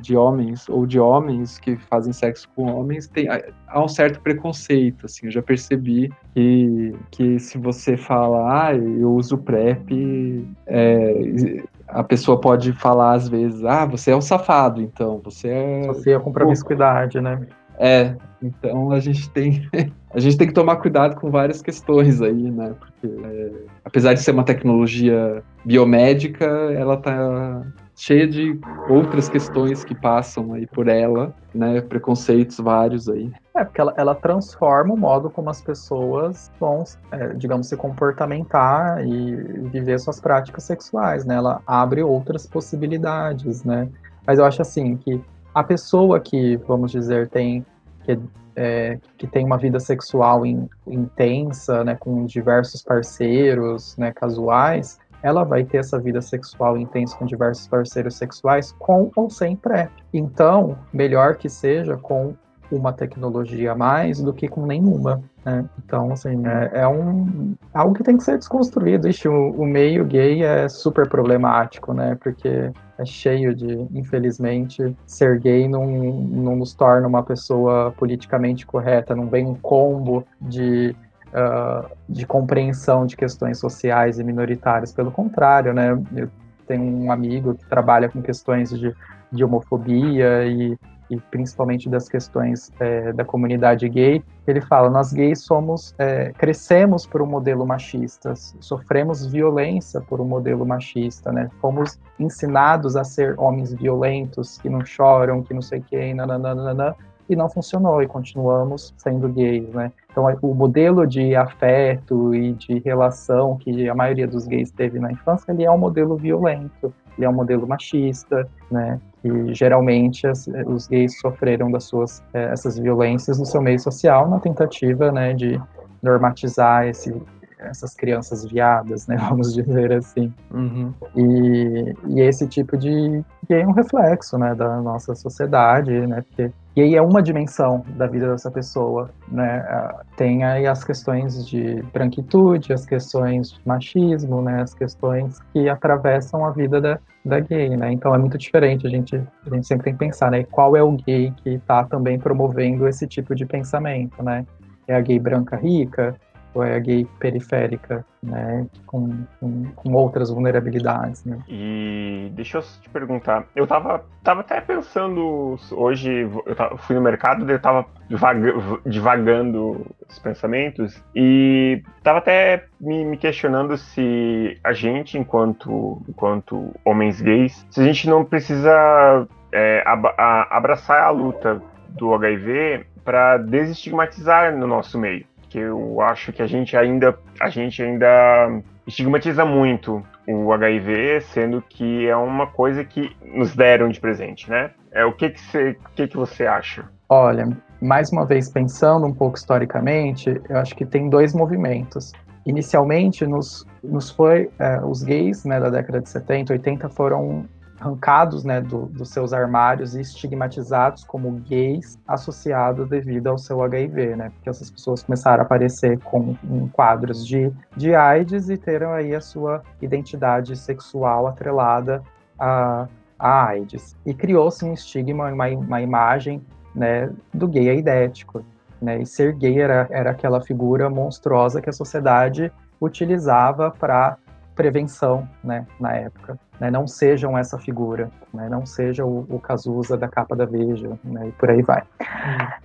de homens ou de homens que fazem sexo com homens, tem há um certo preconceito, assim, eu já percebi que, que se você fala, ah, eu uso PrEP, é, a pessoa pode falar às vezes, ah, você é um safado, então, você é... Associa com promiscuidade, né? É, então a gente tem a gente tem que tomar cuidado com várias questões aí, né? Porque é, apesar de ser uma tecnologia biomédica, ela tá cheia de outras questões que passam aí por ela, né? Preconceitos vários aí. É, porque ela, ela transforma o modo como as pessoas vão, é, digamos, se comportamentar e viver suas práticas sexuais, né? Ela abre outras possibilidades, né? Mas eu acho assim que a pessoa que, vamos dizer, tem que, é, que tem uma vida sexual in, intensa, né, com diversos parceiros, né, casuais, ela vai ter essa vida sexual intensa com diversos parceiros sexuais, com ou sem pré. Então, melhor que seja com uma tecnologia a mais do que com nenhuma. Né? Então, assim, é, é, um algo que tem que ser desconstruído. Ixi, o, o, meio gay é super problemático, né? Porque é cheio de, infelizmente, ser gay não, não nos torna uma pessoa politicamente correta, não vem um combo de Uh, de compreensão de questões sociais e minoritárias. Pelo contrário, né? Eu tenho um amigo que trabalha com questões de, de homofobia e e principalmente das questões é, da comunidade gay, ele fala: nós gays somos, é, crescemos por um modelo machista, sofremos violência por um modelo machista, né? Fomos ensinados a ser homens violentos, que não choram, que não sei quem, nananana, e não funcionou, e continuamos sendo gays, né? Então, o modelo de afeto e de relação que a maioria dos gays teve na infância, ele é um modelo violento, ele é um modelo machista, né? E geralmente as, os gays sofreram das suas é, essas violências no seu meio social na tentativa, né, de normatizar esse, essas crianças viadas, né, vamos dizer assim. Uhum. E, e esse tipo de gay é um reflexo, né, da nossa sociedade, né, porque gay é uma dimensão da vida dessa pessoa, né? Ah, tem aí as questões de branquitude, as questões de machismo, né? As questões que atravessam a vida da, da gay, né? Então é muito diferente, a gente, a gente sempre tem que pensar, né? Qual é o gay que está também promovendo esse tipo de pensamento, né? É a gay branca rica? Ou é a gay periférica, né, com, com, com, outras vulnerabilidades, né. E deixa eu te perguntar, eu tava, tava até pensando hoje, eu tava, fui no mercado, eu tava divagando os pensamentos e tava até me, me, questionando se a gente, enquanto, enquanto homens gays, se a gente não precisa é, ab abraçar a luta do HIV para desestigmatizar no nosso meio que eu acho que a gente ainda a gente ainda estigmatiza muito o HIV, sendo que é uma coisa que nos deram de presente, né? É o que que você, que que você acha? Olha, mais uma vez pensando um pouco historicamente, eu acho que tem dois movimentos. Inicialmente, nos, nos foi é, os gays, né, da década de 70, 80 foram arrancados né, do, dos seus armários e estigmatizados como gays associados devido ao seu HIV, né? Porque essas pessoas começaram a aparecer com quadros de, de AIDS e teram aí a sua identidade sexual atrelada a, a AIDS. E criou-se um estigma, uma, uma imagem né, do gay aidético. Né? E ser gay era, era aquela figura monstruosa que a sociedade utilizava para prevenção né, na época né, não sejam essa figura, né, não seja o, o Cazuza da capa da Veja, né, e por aí vai.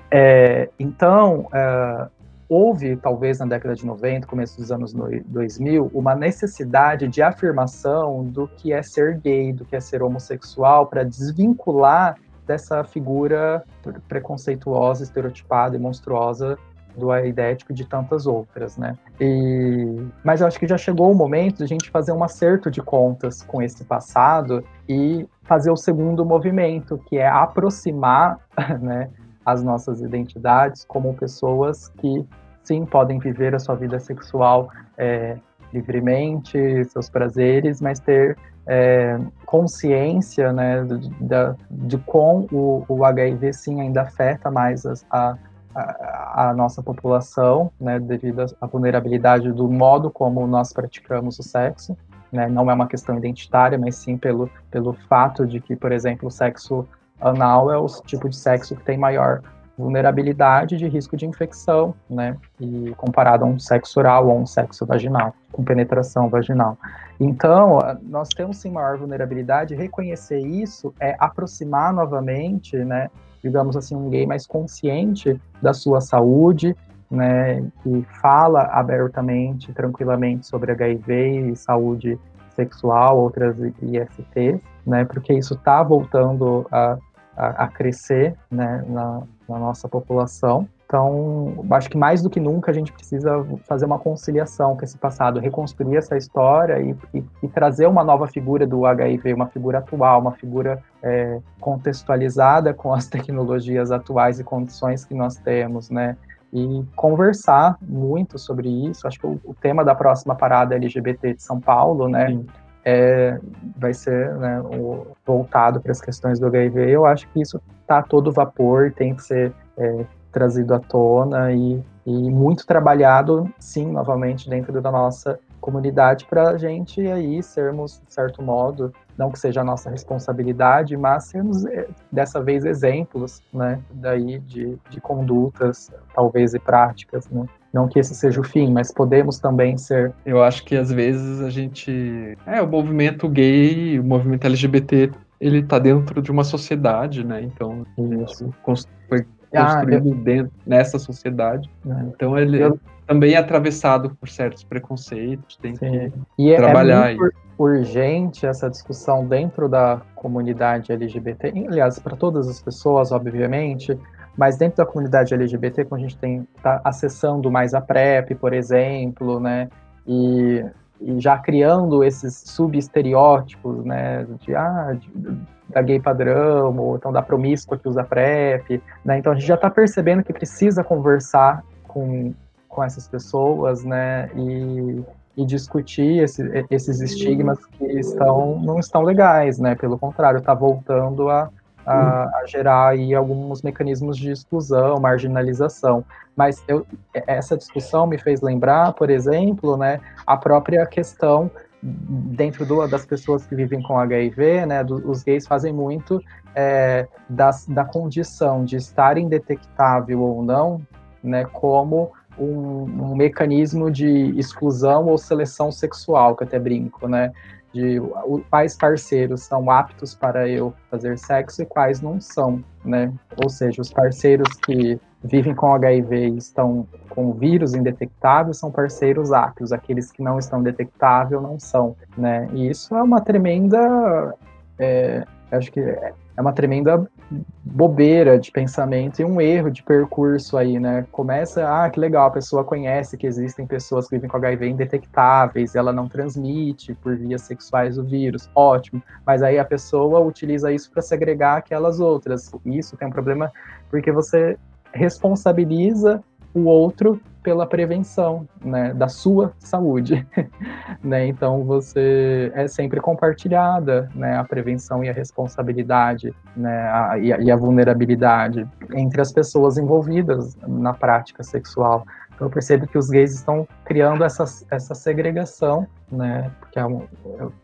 É, então, é, houve, talvez na década de 90, começo dos anos 2000, uma necessidade de afirmação do que é ser gay, do que é ser homossexual, para desvincular dessa figura preconceituosa, estereotipada e monstruosa do aidético e de tantas outras, né? E... Mas eu acho que já chegou o momento de a gente fazer um acerto de contas com esse passado e fazer o segundo movimento, que é aproximar né, as nossas identidades como pessoas que, sim, podem viver a sua vida sexual é, livremente, seus prazeres, mas ter é, consciência né, de, de, de como o, o HIV, sim, ainda afeta mais as, a a, a nossa população, né, devido à vulnerabilidade do modo como nós praticamos o sexo. Né, não é uma questão identitária, mas sim pelo, pelo fato de que, por exemplo, o sexo anal é o tipo de sexo que tem maior vulnerabilidade de risco de infecção, né? E comparado a um sexo oral ou um sexo vaginal, com penetração vaginal. Então, nós temos sim maior vulnerabilidade. Reconhecer isso é aproximar novamente, né? Digamos assim, um gay mais consciente da sua saúde, né, que fala abertamente, tranquilamente sobre HIV e saúde sexual, outras ISTs, né, porque isso está voltando a, a, a, crescer, né, na, na nossa população. Então, acho que mais do que nunca a gente precisa fazer uma conciliação com esse passado, reconstruir essa história e, e, e trazer uma nova figura do HIV, uma figura atual, uma figura é, contextualizada com as tecnologias atuais e condições que nós temos, né? E conversar muito sobre isso. Acho que o, o tema da próxima parada LGBT de São Paulo, né? É, vai ser né, o, voltado para as questões do HIV. Eu acho que isso está todo vapor, tem que ser é, trazido à tona e, e muito trabalhado, sim, novamente, dentro da nossa comunidade para a gente aí sermos, de certo modo, não que seja a nossa responsabilidade, mas sermos eh, dessa vez exemplos, né, daí de, de condutas, talvez e práticas, né. Não que esse seja o fim, mas podemos também ser. Eu acho que às vezes a gente. É, o movimento gay, o movimento LGBT, ele está dentro de uma sociedade, né? Então, isso foi construído ah, eu... dentro, nessa sociedade. Né? Então ele eu... também é atravessado por certos preconceitos, tem Sim. que e é, é trabalhar. É muito urgente essa discussão dentro da comunidade LGBT, aliás, para todas as pessoas, obviamente, mas dentro da comunidade LGBT, quando a gente tem tá acessando mais a PrEP, por exemplo, né, e, e já criando esses subestereótipos, né, de, ah, de, da gay padrão, ou então da promíscua que usa PrEP, né? Então a gente já está percebendo que precisa conversar com, com essas pessoas, né? E, e discutir esse, esses estigmas que estão não estão legais, né? Pelo contrário, está voltando a, a, a, gerar aí alguns mecanismos de exclusão, marginalização. Mas eu, essa discussão me fez lembrar, por exemplo, né, a própria questão dentro do, das pessoas que vivem com HIV, né, do, os gays fazem muito é, das, da condição de estar indetectável ou não, né, como um, um, mecanismo de exclusão ou seleção sexual, que até brinco, né, de quais parceiros são aptos para eu fazer sexo e quais não são, né, ou seja, os parceiros que vivem com HIV e estão com vírus indetectável são parceiros aptos, aqueles que não estão detectável não são, né? E isso é uma tremenda, é, acho que é uma tremenda bobeira de pensamento e um erro de percurso aí, né? Começa, ah, que legal, a pessoa conhece que existem pessoas que vivem com HIV indetectáveis, ela não transmite por vias sexuais o vírus, ótimo. Mas aí a pessoa utiliza isso para segregar aquelas outras. Isso tem um problema porque você responsabiliza o outro pela prevenção, né, da sua saúde, né? Então você é sempre compartilhada, né, a prevenção e a responsabilidade, né, a, e, a, e a vulnerabilidade entre as pessoas envolvidas na prática sexual. Então eu percebo que os gays estão criando essa, essa segregação, né? Porque é, um,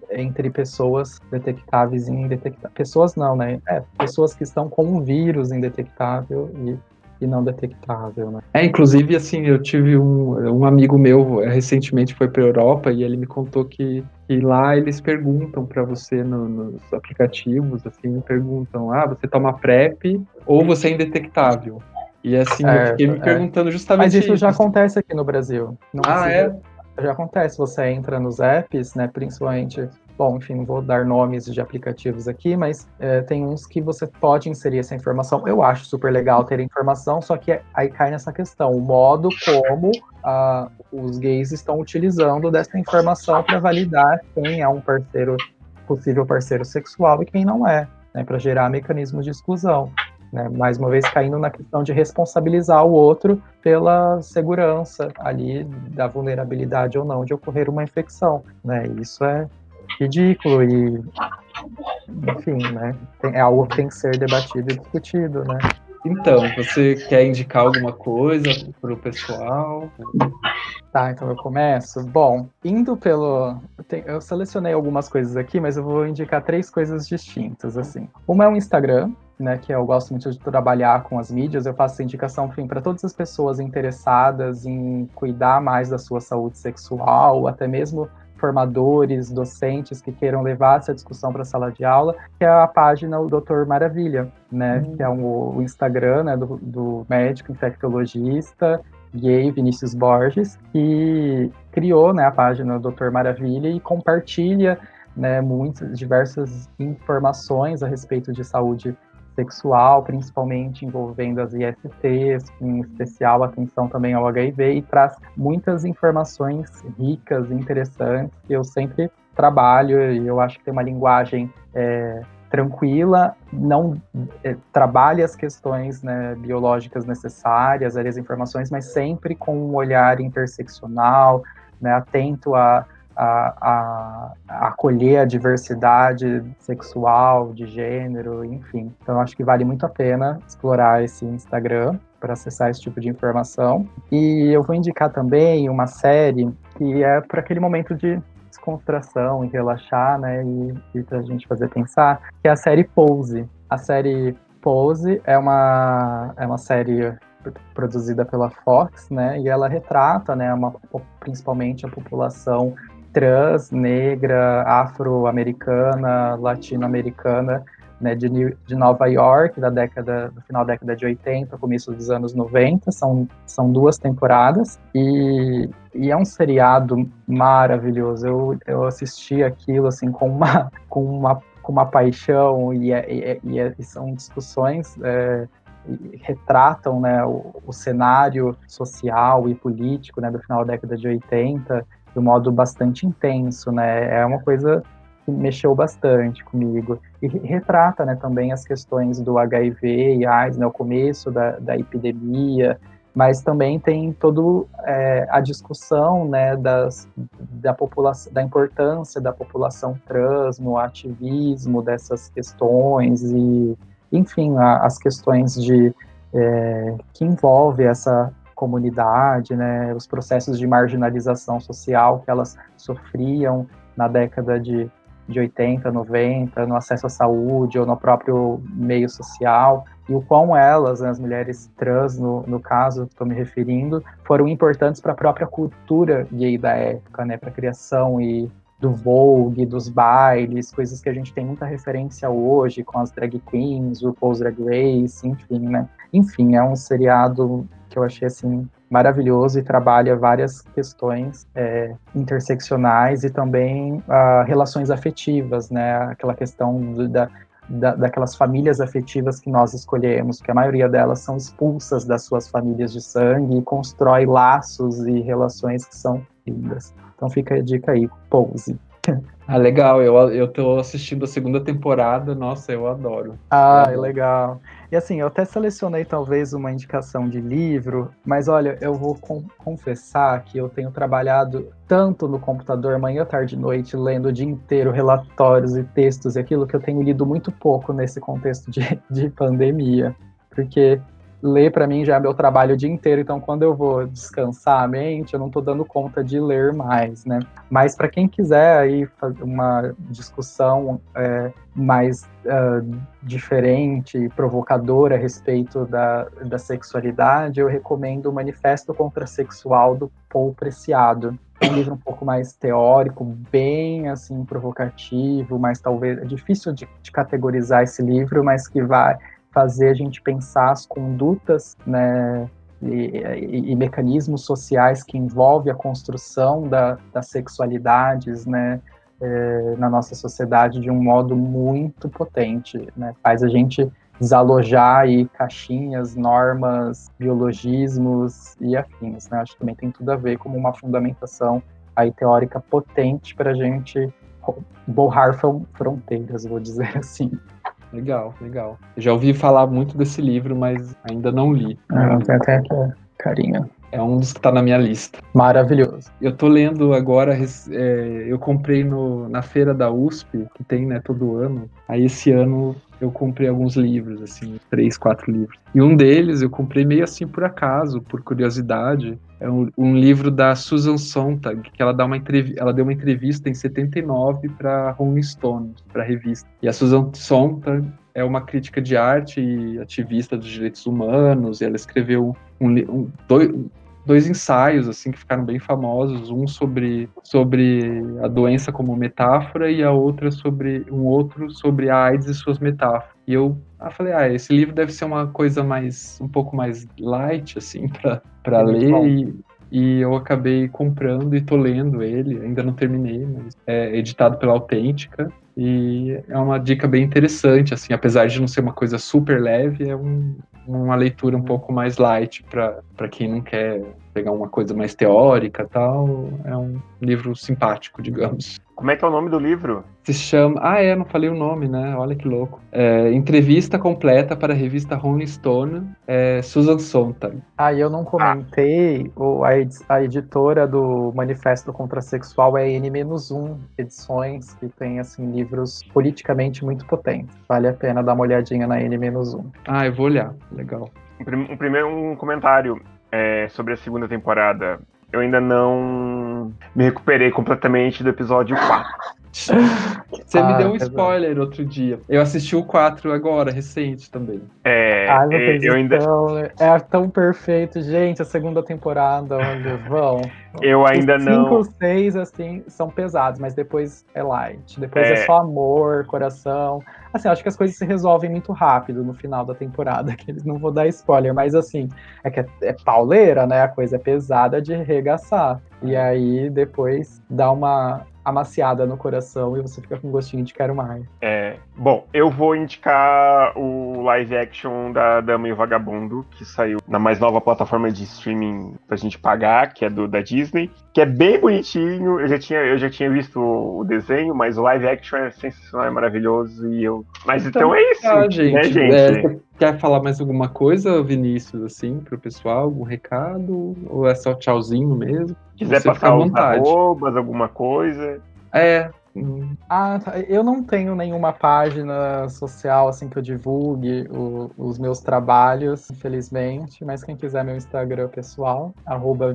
é entre pessoas detectáveis e indetectáveis. Pessoas não, né? É, pessoas que estão com um vírus indetectável e e não detectável, né? É, inclusive, assim, eu tive um, um amigo meu eh, recentemente foi para Europa e ele me contou que, que lá eles perguntam para você no, nos aplicativos, assim, perguntam, ah, você toma PrEP ou você é indetectável? E assim, é, eu fiquei me é. perguntando justamente Mas isso, isso já acontece aqui no Brasil. Ah, precisa... é? Já acontece, você entra nos apps, né, principalmente Bom, enfim, não vou dar nomes de aplicativos aqui, mas é, tem uns que você pode inserir essa informação. Eu acho super legal ter informação, só que aí cai nessa questão, o modo como ah, os gays estão utilizando dessa informação para validar quem é um parceiro, possível parceiro sexual e quem não é, né, para gerar mecanismos de exclusão. Né, mais uma vez caindo na questão de responsabilizar o outro pela segurança ali da vulnerabilidade ou não de ocorrer uma infecção, né? Isso é ridículo e enfim, né? É algo que tem que ser debatido e discutido, né? Então, você quer indicar alguma coisa para o pessoal? Tá, então eu começo. Bom, indo pelo. Eu selecionei algumas coisas aqui, mas eu vou indicar três coisas distintas, assim. Uma é o Instagram, né, que eu gosto muito de trabalhar com as mídias, eu faço essa indicação, enfim, para todas as pessoas interessadas em cuidar mais da sua saúde sexual, até mesmo formadores, docentes que queiram levar essa discussão para a sala de aula, que é a página o Doutor Maravilha, né, uhum. que é um, o Instagram né, do, do médico infectologista gay Vinícius Borges, que criou né, a página Doutor Maravilha e compartilha né, muitas, diversas informações a respeito de saúde sexual, principalmente envolvendo as ISTs, com especial atenção também ao HIV, e traz muitas informações ricas interessantes. Que eu sempre trabalho, e eu acho que tem uma linguagem é, tranquila, não é, trabalha as questões né, biológicas necessárias, as informações, mas sempre com um olhar interseccional, né, atento a a, a, acolher a diversidade sexual, de gênero, enfim. Então, acho que vale muito a pena explorar esse Instagram para acessar esse tipo de informação. E eu vou indicar também uma série que é para aquele momento de descontração e relaxar, né, e, e para a gente fazer pensar, que é a série Pose. A série Pose é uma, é uma série produzida pela Fox, né, e ela retrata, né, uma, principalmente a população trans, negra, afro-americana, latino-americana, né, de, de, Nova York, da década, do final da década de 80, começo dos anos 90, são, são duas temporadas, e, e é um seriado maravilhoso, eu, eu assisti aquilo, assim, com uma, com uma, com uma paixão, e, é, e, é, e, é, são discussões... É, retratam né, o, o, cenário social e político né, do final da década de 80 de um modo bastante intenso, né? É uma coisa que mexeu bastante comigo. E retrata, né, também as questões do HIV e AIDS, né, o começo da, da epidemia, mas também tem toda é, a discussão, né, das, da população, da importância da população trans no ativismo dessas questões e enfim, a, as questões de é, que envolve essa comunidade, né, os processos de marginalização social que elas sofriam na década de, de 80, 90, no acesso à saúde ou no próprio meio social, e o quão elas, né, as mulheres trans, no, no caso, estou me referindo, foram importantes para a própria cultura gay da época, né, para a criação e do Vogue, dos bailes, coisas que a gente tem muita referência hoje com as drag queens, o RuPaul's Drag Race, enfim, né? Enfim, é um seriado que eu achei assim maravilhoso e trabalha várias questões é, interseccionais e também uh, relações afetivas, né? Aquela questão da, da, daquelas famílias afetivas que nós escolhemos, que a maioria delas são expulsas das suas famílias de sangue e constrói laços e relações que são lindas. Então fica a dica aí, Pose. Ah, legal. Eu, eu tô assistindo a segunda temporada. Nossa, eu adoro. Ah, eu adoro. legal. E assim, eu até selecionei talvez uma indicação de livro, mas olha, eu vou com confessar que eu tenho trabalhado tanto no computador, manhã, tarde e noite, lendo o dia inteiro relatórios e textos e aquilo que eu tenho lido muito pouco nesse contexto de, de pandemia. Porque ler para mim já é meu trabalho o dia inteiro, então quando eu vou descansar a mente, eu não estou dando conta de ler mais, né? Mas para quem quiser aí fazer uma discussão é, mais uh, diferente provocadora a respeito da, da sexualidade, eu recomendo o Manifesto Contrasexual do Paul Preciado. É um livro um pouco mais teórico, bem assim provocativo, mas talvez é difícil de, de categorizar esse livro, mas que vai fazer a gente pensar as condutas, né, e, e, e, mecanismos sociais que envolvem a construção da, das sexualidades, né, é, na nossa sociedade de um modo muito potente, né, faz a gente desalojar aí caixinhas, normas, biologismos e afins, né, acho que também tem tudo a ver com uma fundamentação aí teórica potente para a gente borrar fronteiras, vou dizer assim. Legal, legal. Eu já ouvi falar muito desse livro, mas ainda não li. Ah, tem até carinha. É um dos que está na minha lista. Maravilhoso. Eu tô lendo agora, é, eu comprei no, na feira da USP, que tem, né, todo ano. Aí esse ano eu comprei alguns livros, assim, três, quatro livros. E um deles eu comprei meio assim por acaso, por curiosidade. É um, um livro da Susan Sontag, que ela, dá uma ela deu uma entrevista em 79 para Rolling Stone, para revista. E a Susan Sontag é uma crítica de arte e ativista dos direitos humanos, e ela escreveu um, um, dois, dois ensaios assim que ficaram bem famosos, um sobre sobre a doença como metáfora e a outra sobre um outro sobre a AIDS e suas metáforas. E eu ah, falei, ah, esse livro deve ser uma coisa mais um pouco mais light assim para para ler e, e eu acabei comprando e tô lendo ele, ainda não terminei, mas é editado pela Autêntica. E é uma dica bem interessante, assim, apesar de não ser uma coisa super leve, é um, uma leitura um pouco mais light para quem não quer pegar uma coisa mais teórica tal. É um livro simpático, digamos. Como é que é o nome do livro? Se chama. Ah, é, não falei o nome, né? Olha que louco. É, entrevista completa para a revista Rolling Stone, é, Susan Sontag. Ah, e eu não comentei, ah. a, a editora do Manifesto Contrasexual é N-1 Edições, que tem, assim, livros politicamente muito potentes. Vale a pena dar uma olhadinha na N-1. Ah, eu vou olhar. Legal. Um, primeiro um comentário é, sobre a segunda temporada eu ainda não me recuperei completamente do episódio 4. Você ah, me deu um spoiler é outro dia. Eu assisti o 4 agora, recente também. É, ah, eu ainda. É tão perfeito, gente. A segunda temporada, olha, vão. Eu ainda Os não. 5, 6, assim, são pesados, mas depois é light. Depois é... é só amor, coração. Assim, acho que as coisas se resolvem muito rápido no final da temporada, que eles não vou dar spoiler, mas assim, é que é, é pauleira, né? A coisa é pesada de regaçar. E aí depois dá uma amaciada no coração e você fica com gostinho de quero mais. É, bom, eu vou indicar o live action da Dama e o Vagabundo, que saiu na mais nova plataforma de streaming pra gente pagar, que é do da Disney, que é bem bonitinho. Eu já tinha, eu já tinha visto o desenho, mas o live action é sensacional, é maravilhoso e eu. Mas então, então é isso, tá, né, gente? Né, gente? É, quer falar mais alguma coisa, Vinícius, assim, pro pessoal? Algum recado? Ou é só tchauzinho mesmo? quiser Você passar os arrobas, alguma coisa. É, Ah, tá. eu não tenho nenhuma página social assim que eu divulgue o, os meus trabalhos, infelizmente, mas quem quiser meu Instagram pessoal,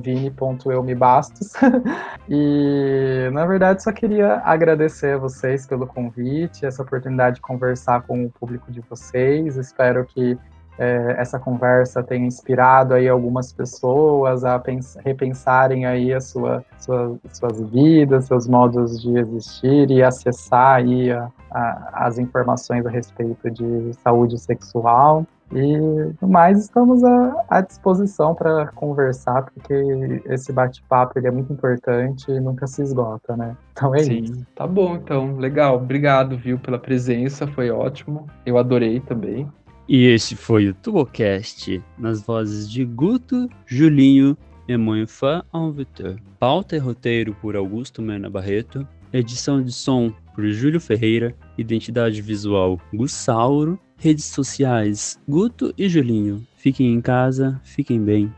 vini.eumebastos. e na verdade só queria agradecer a vocês pelo convite, essa oportunidade de conversar com o público de vocês. Espero que é, essa conversa tenha inspirado aí algumas pessoas a repensarem aí a sua, sua, suas vidas, seus modos de existir e acessar aí a, a, as informações a respeito de saúde sexual. E no mais, estamos à, à disposição para conversar, porque esse bate-papo é muito importante e nunca se esgota, né? Então é Sim, isso. Tá bom, então. Legal. Obrigado, viu, pela presença. Foi ótimo. Eu adorei também. E este foi o Tubocast, nas vozes de Guto, Julinho e Moinfã Vitor. Pauta e roteiro por Augusto Mena Barreto. Edição de som por Júlio Ferreira. Identidade visual Gussauro. Redes sociais Guto e Julinho. Fiquem em casa, fiquem bem.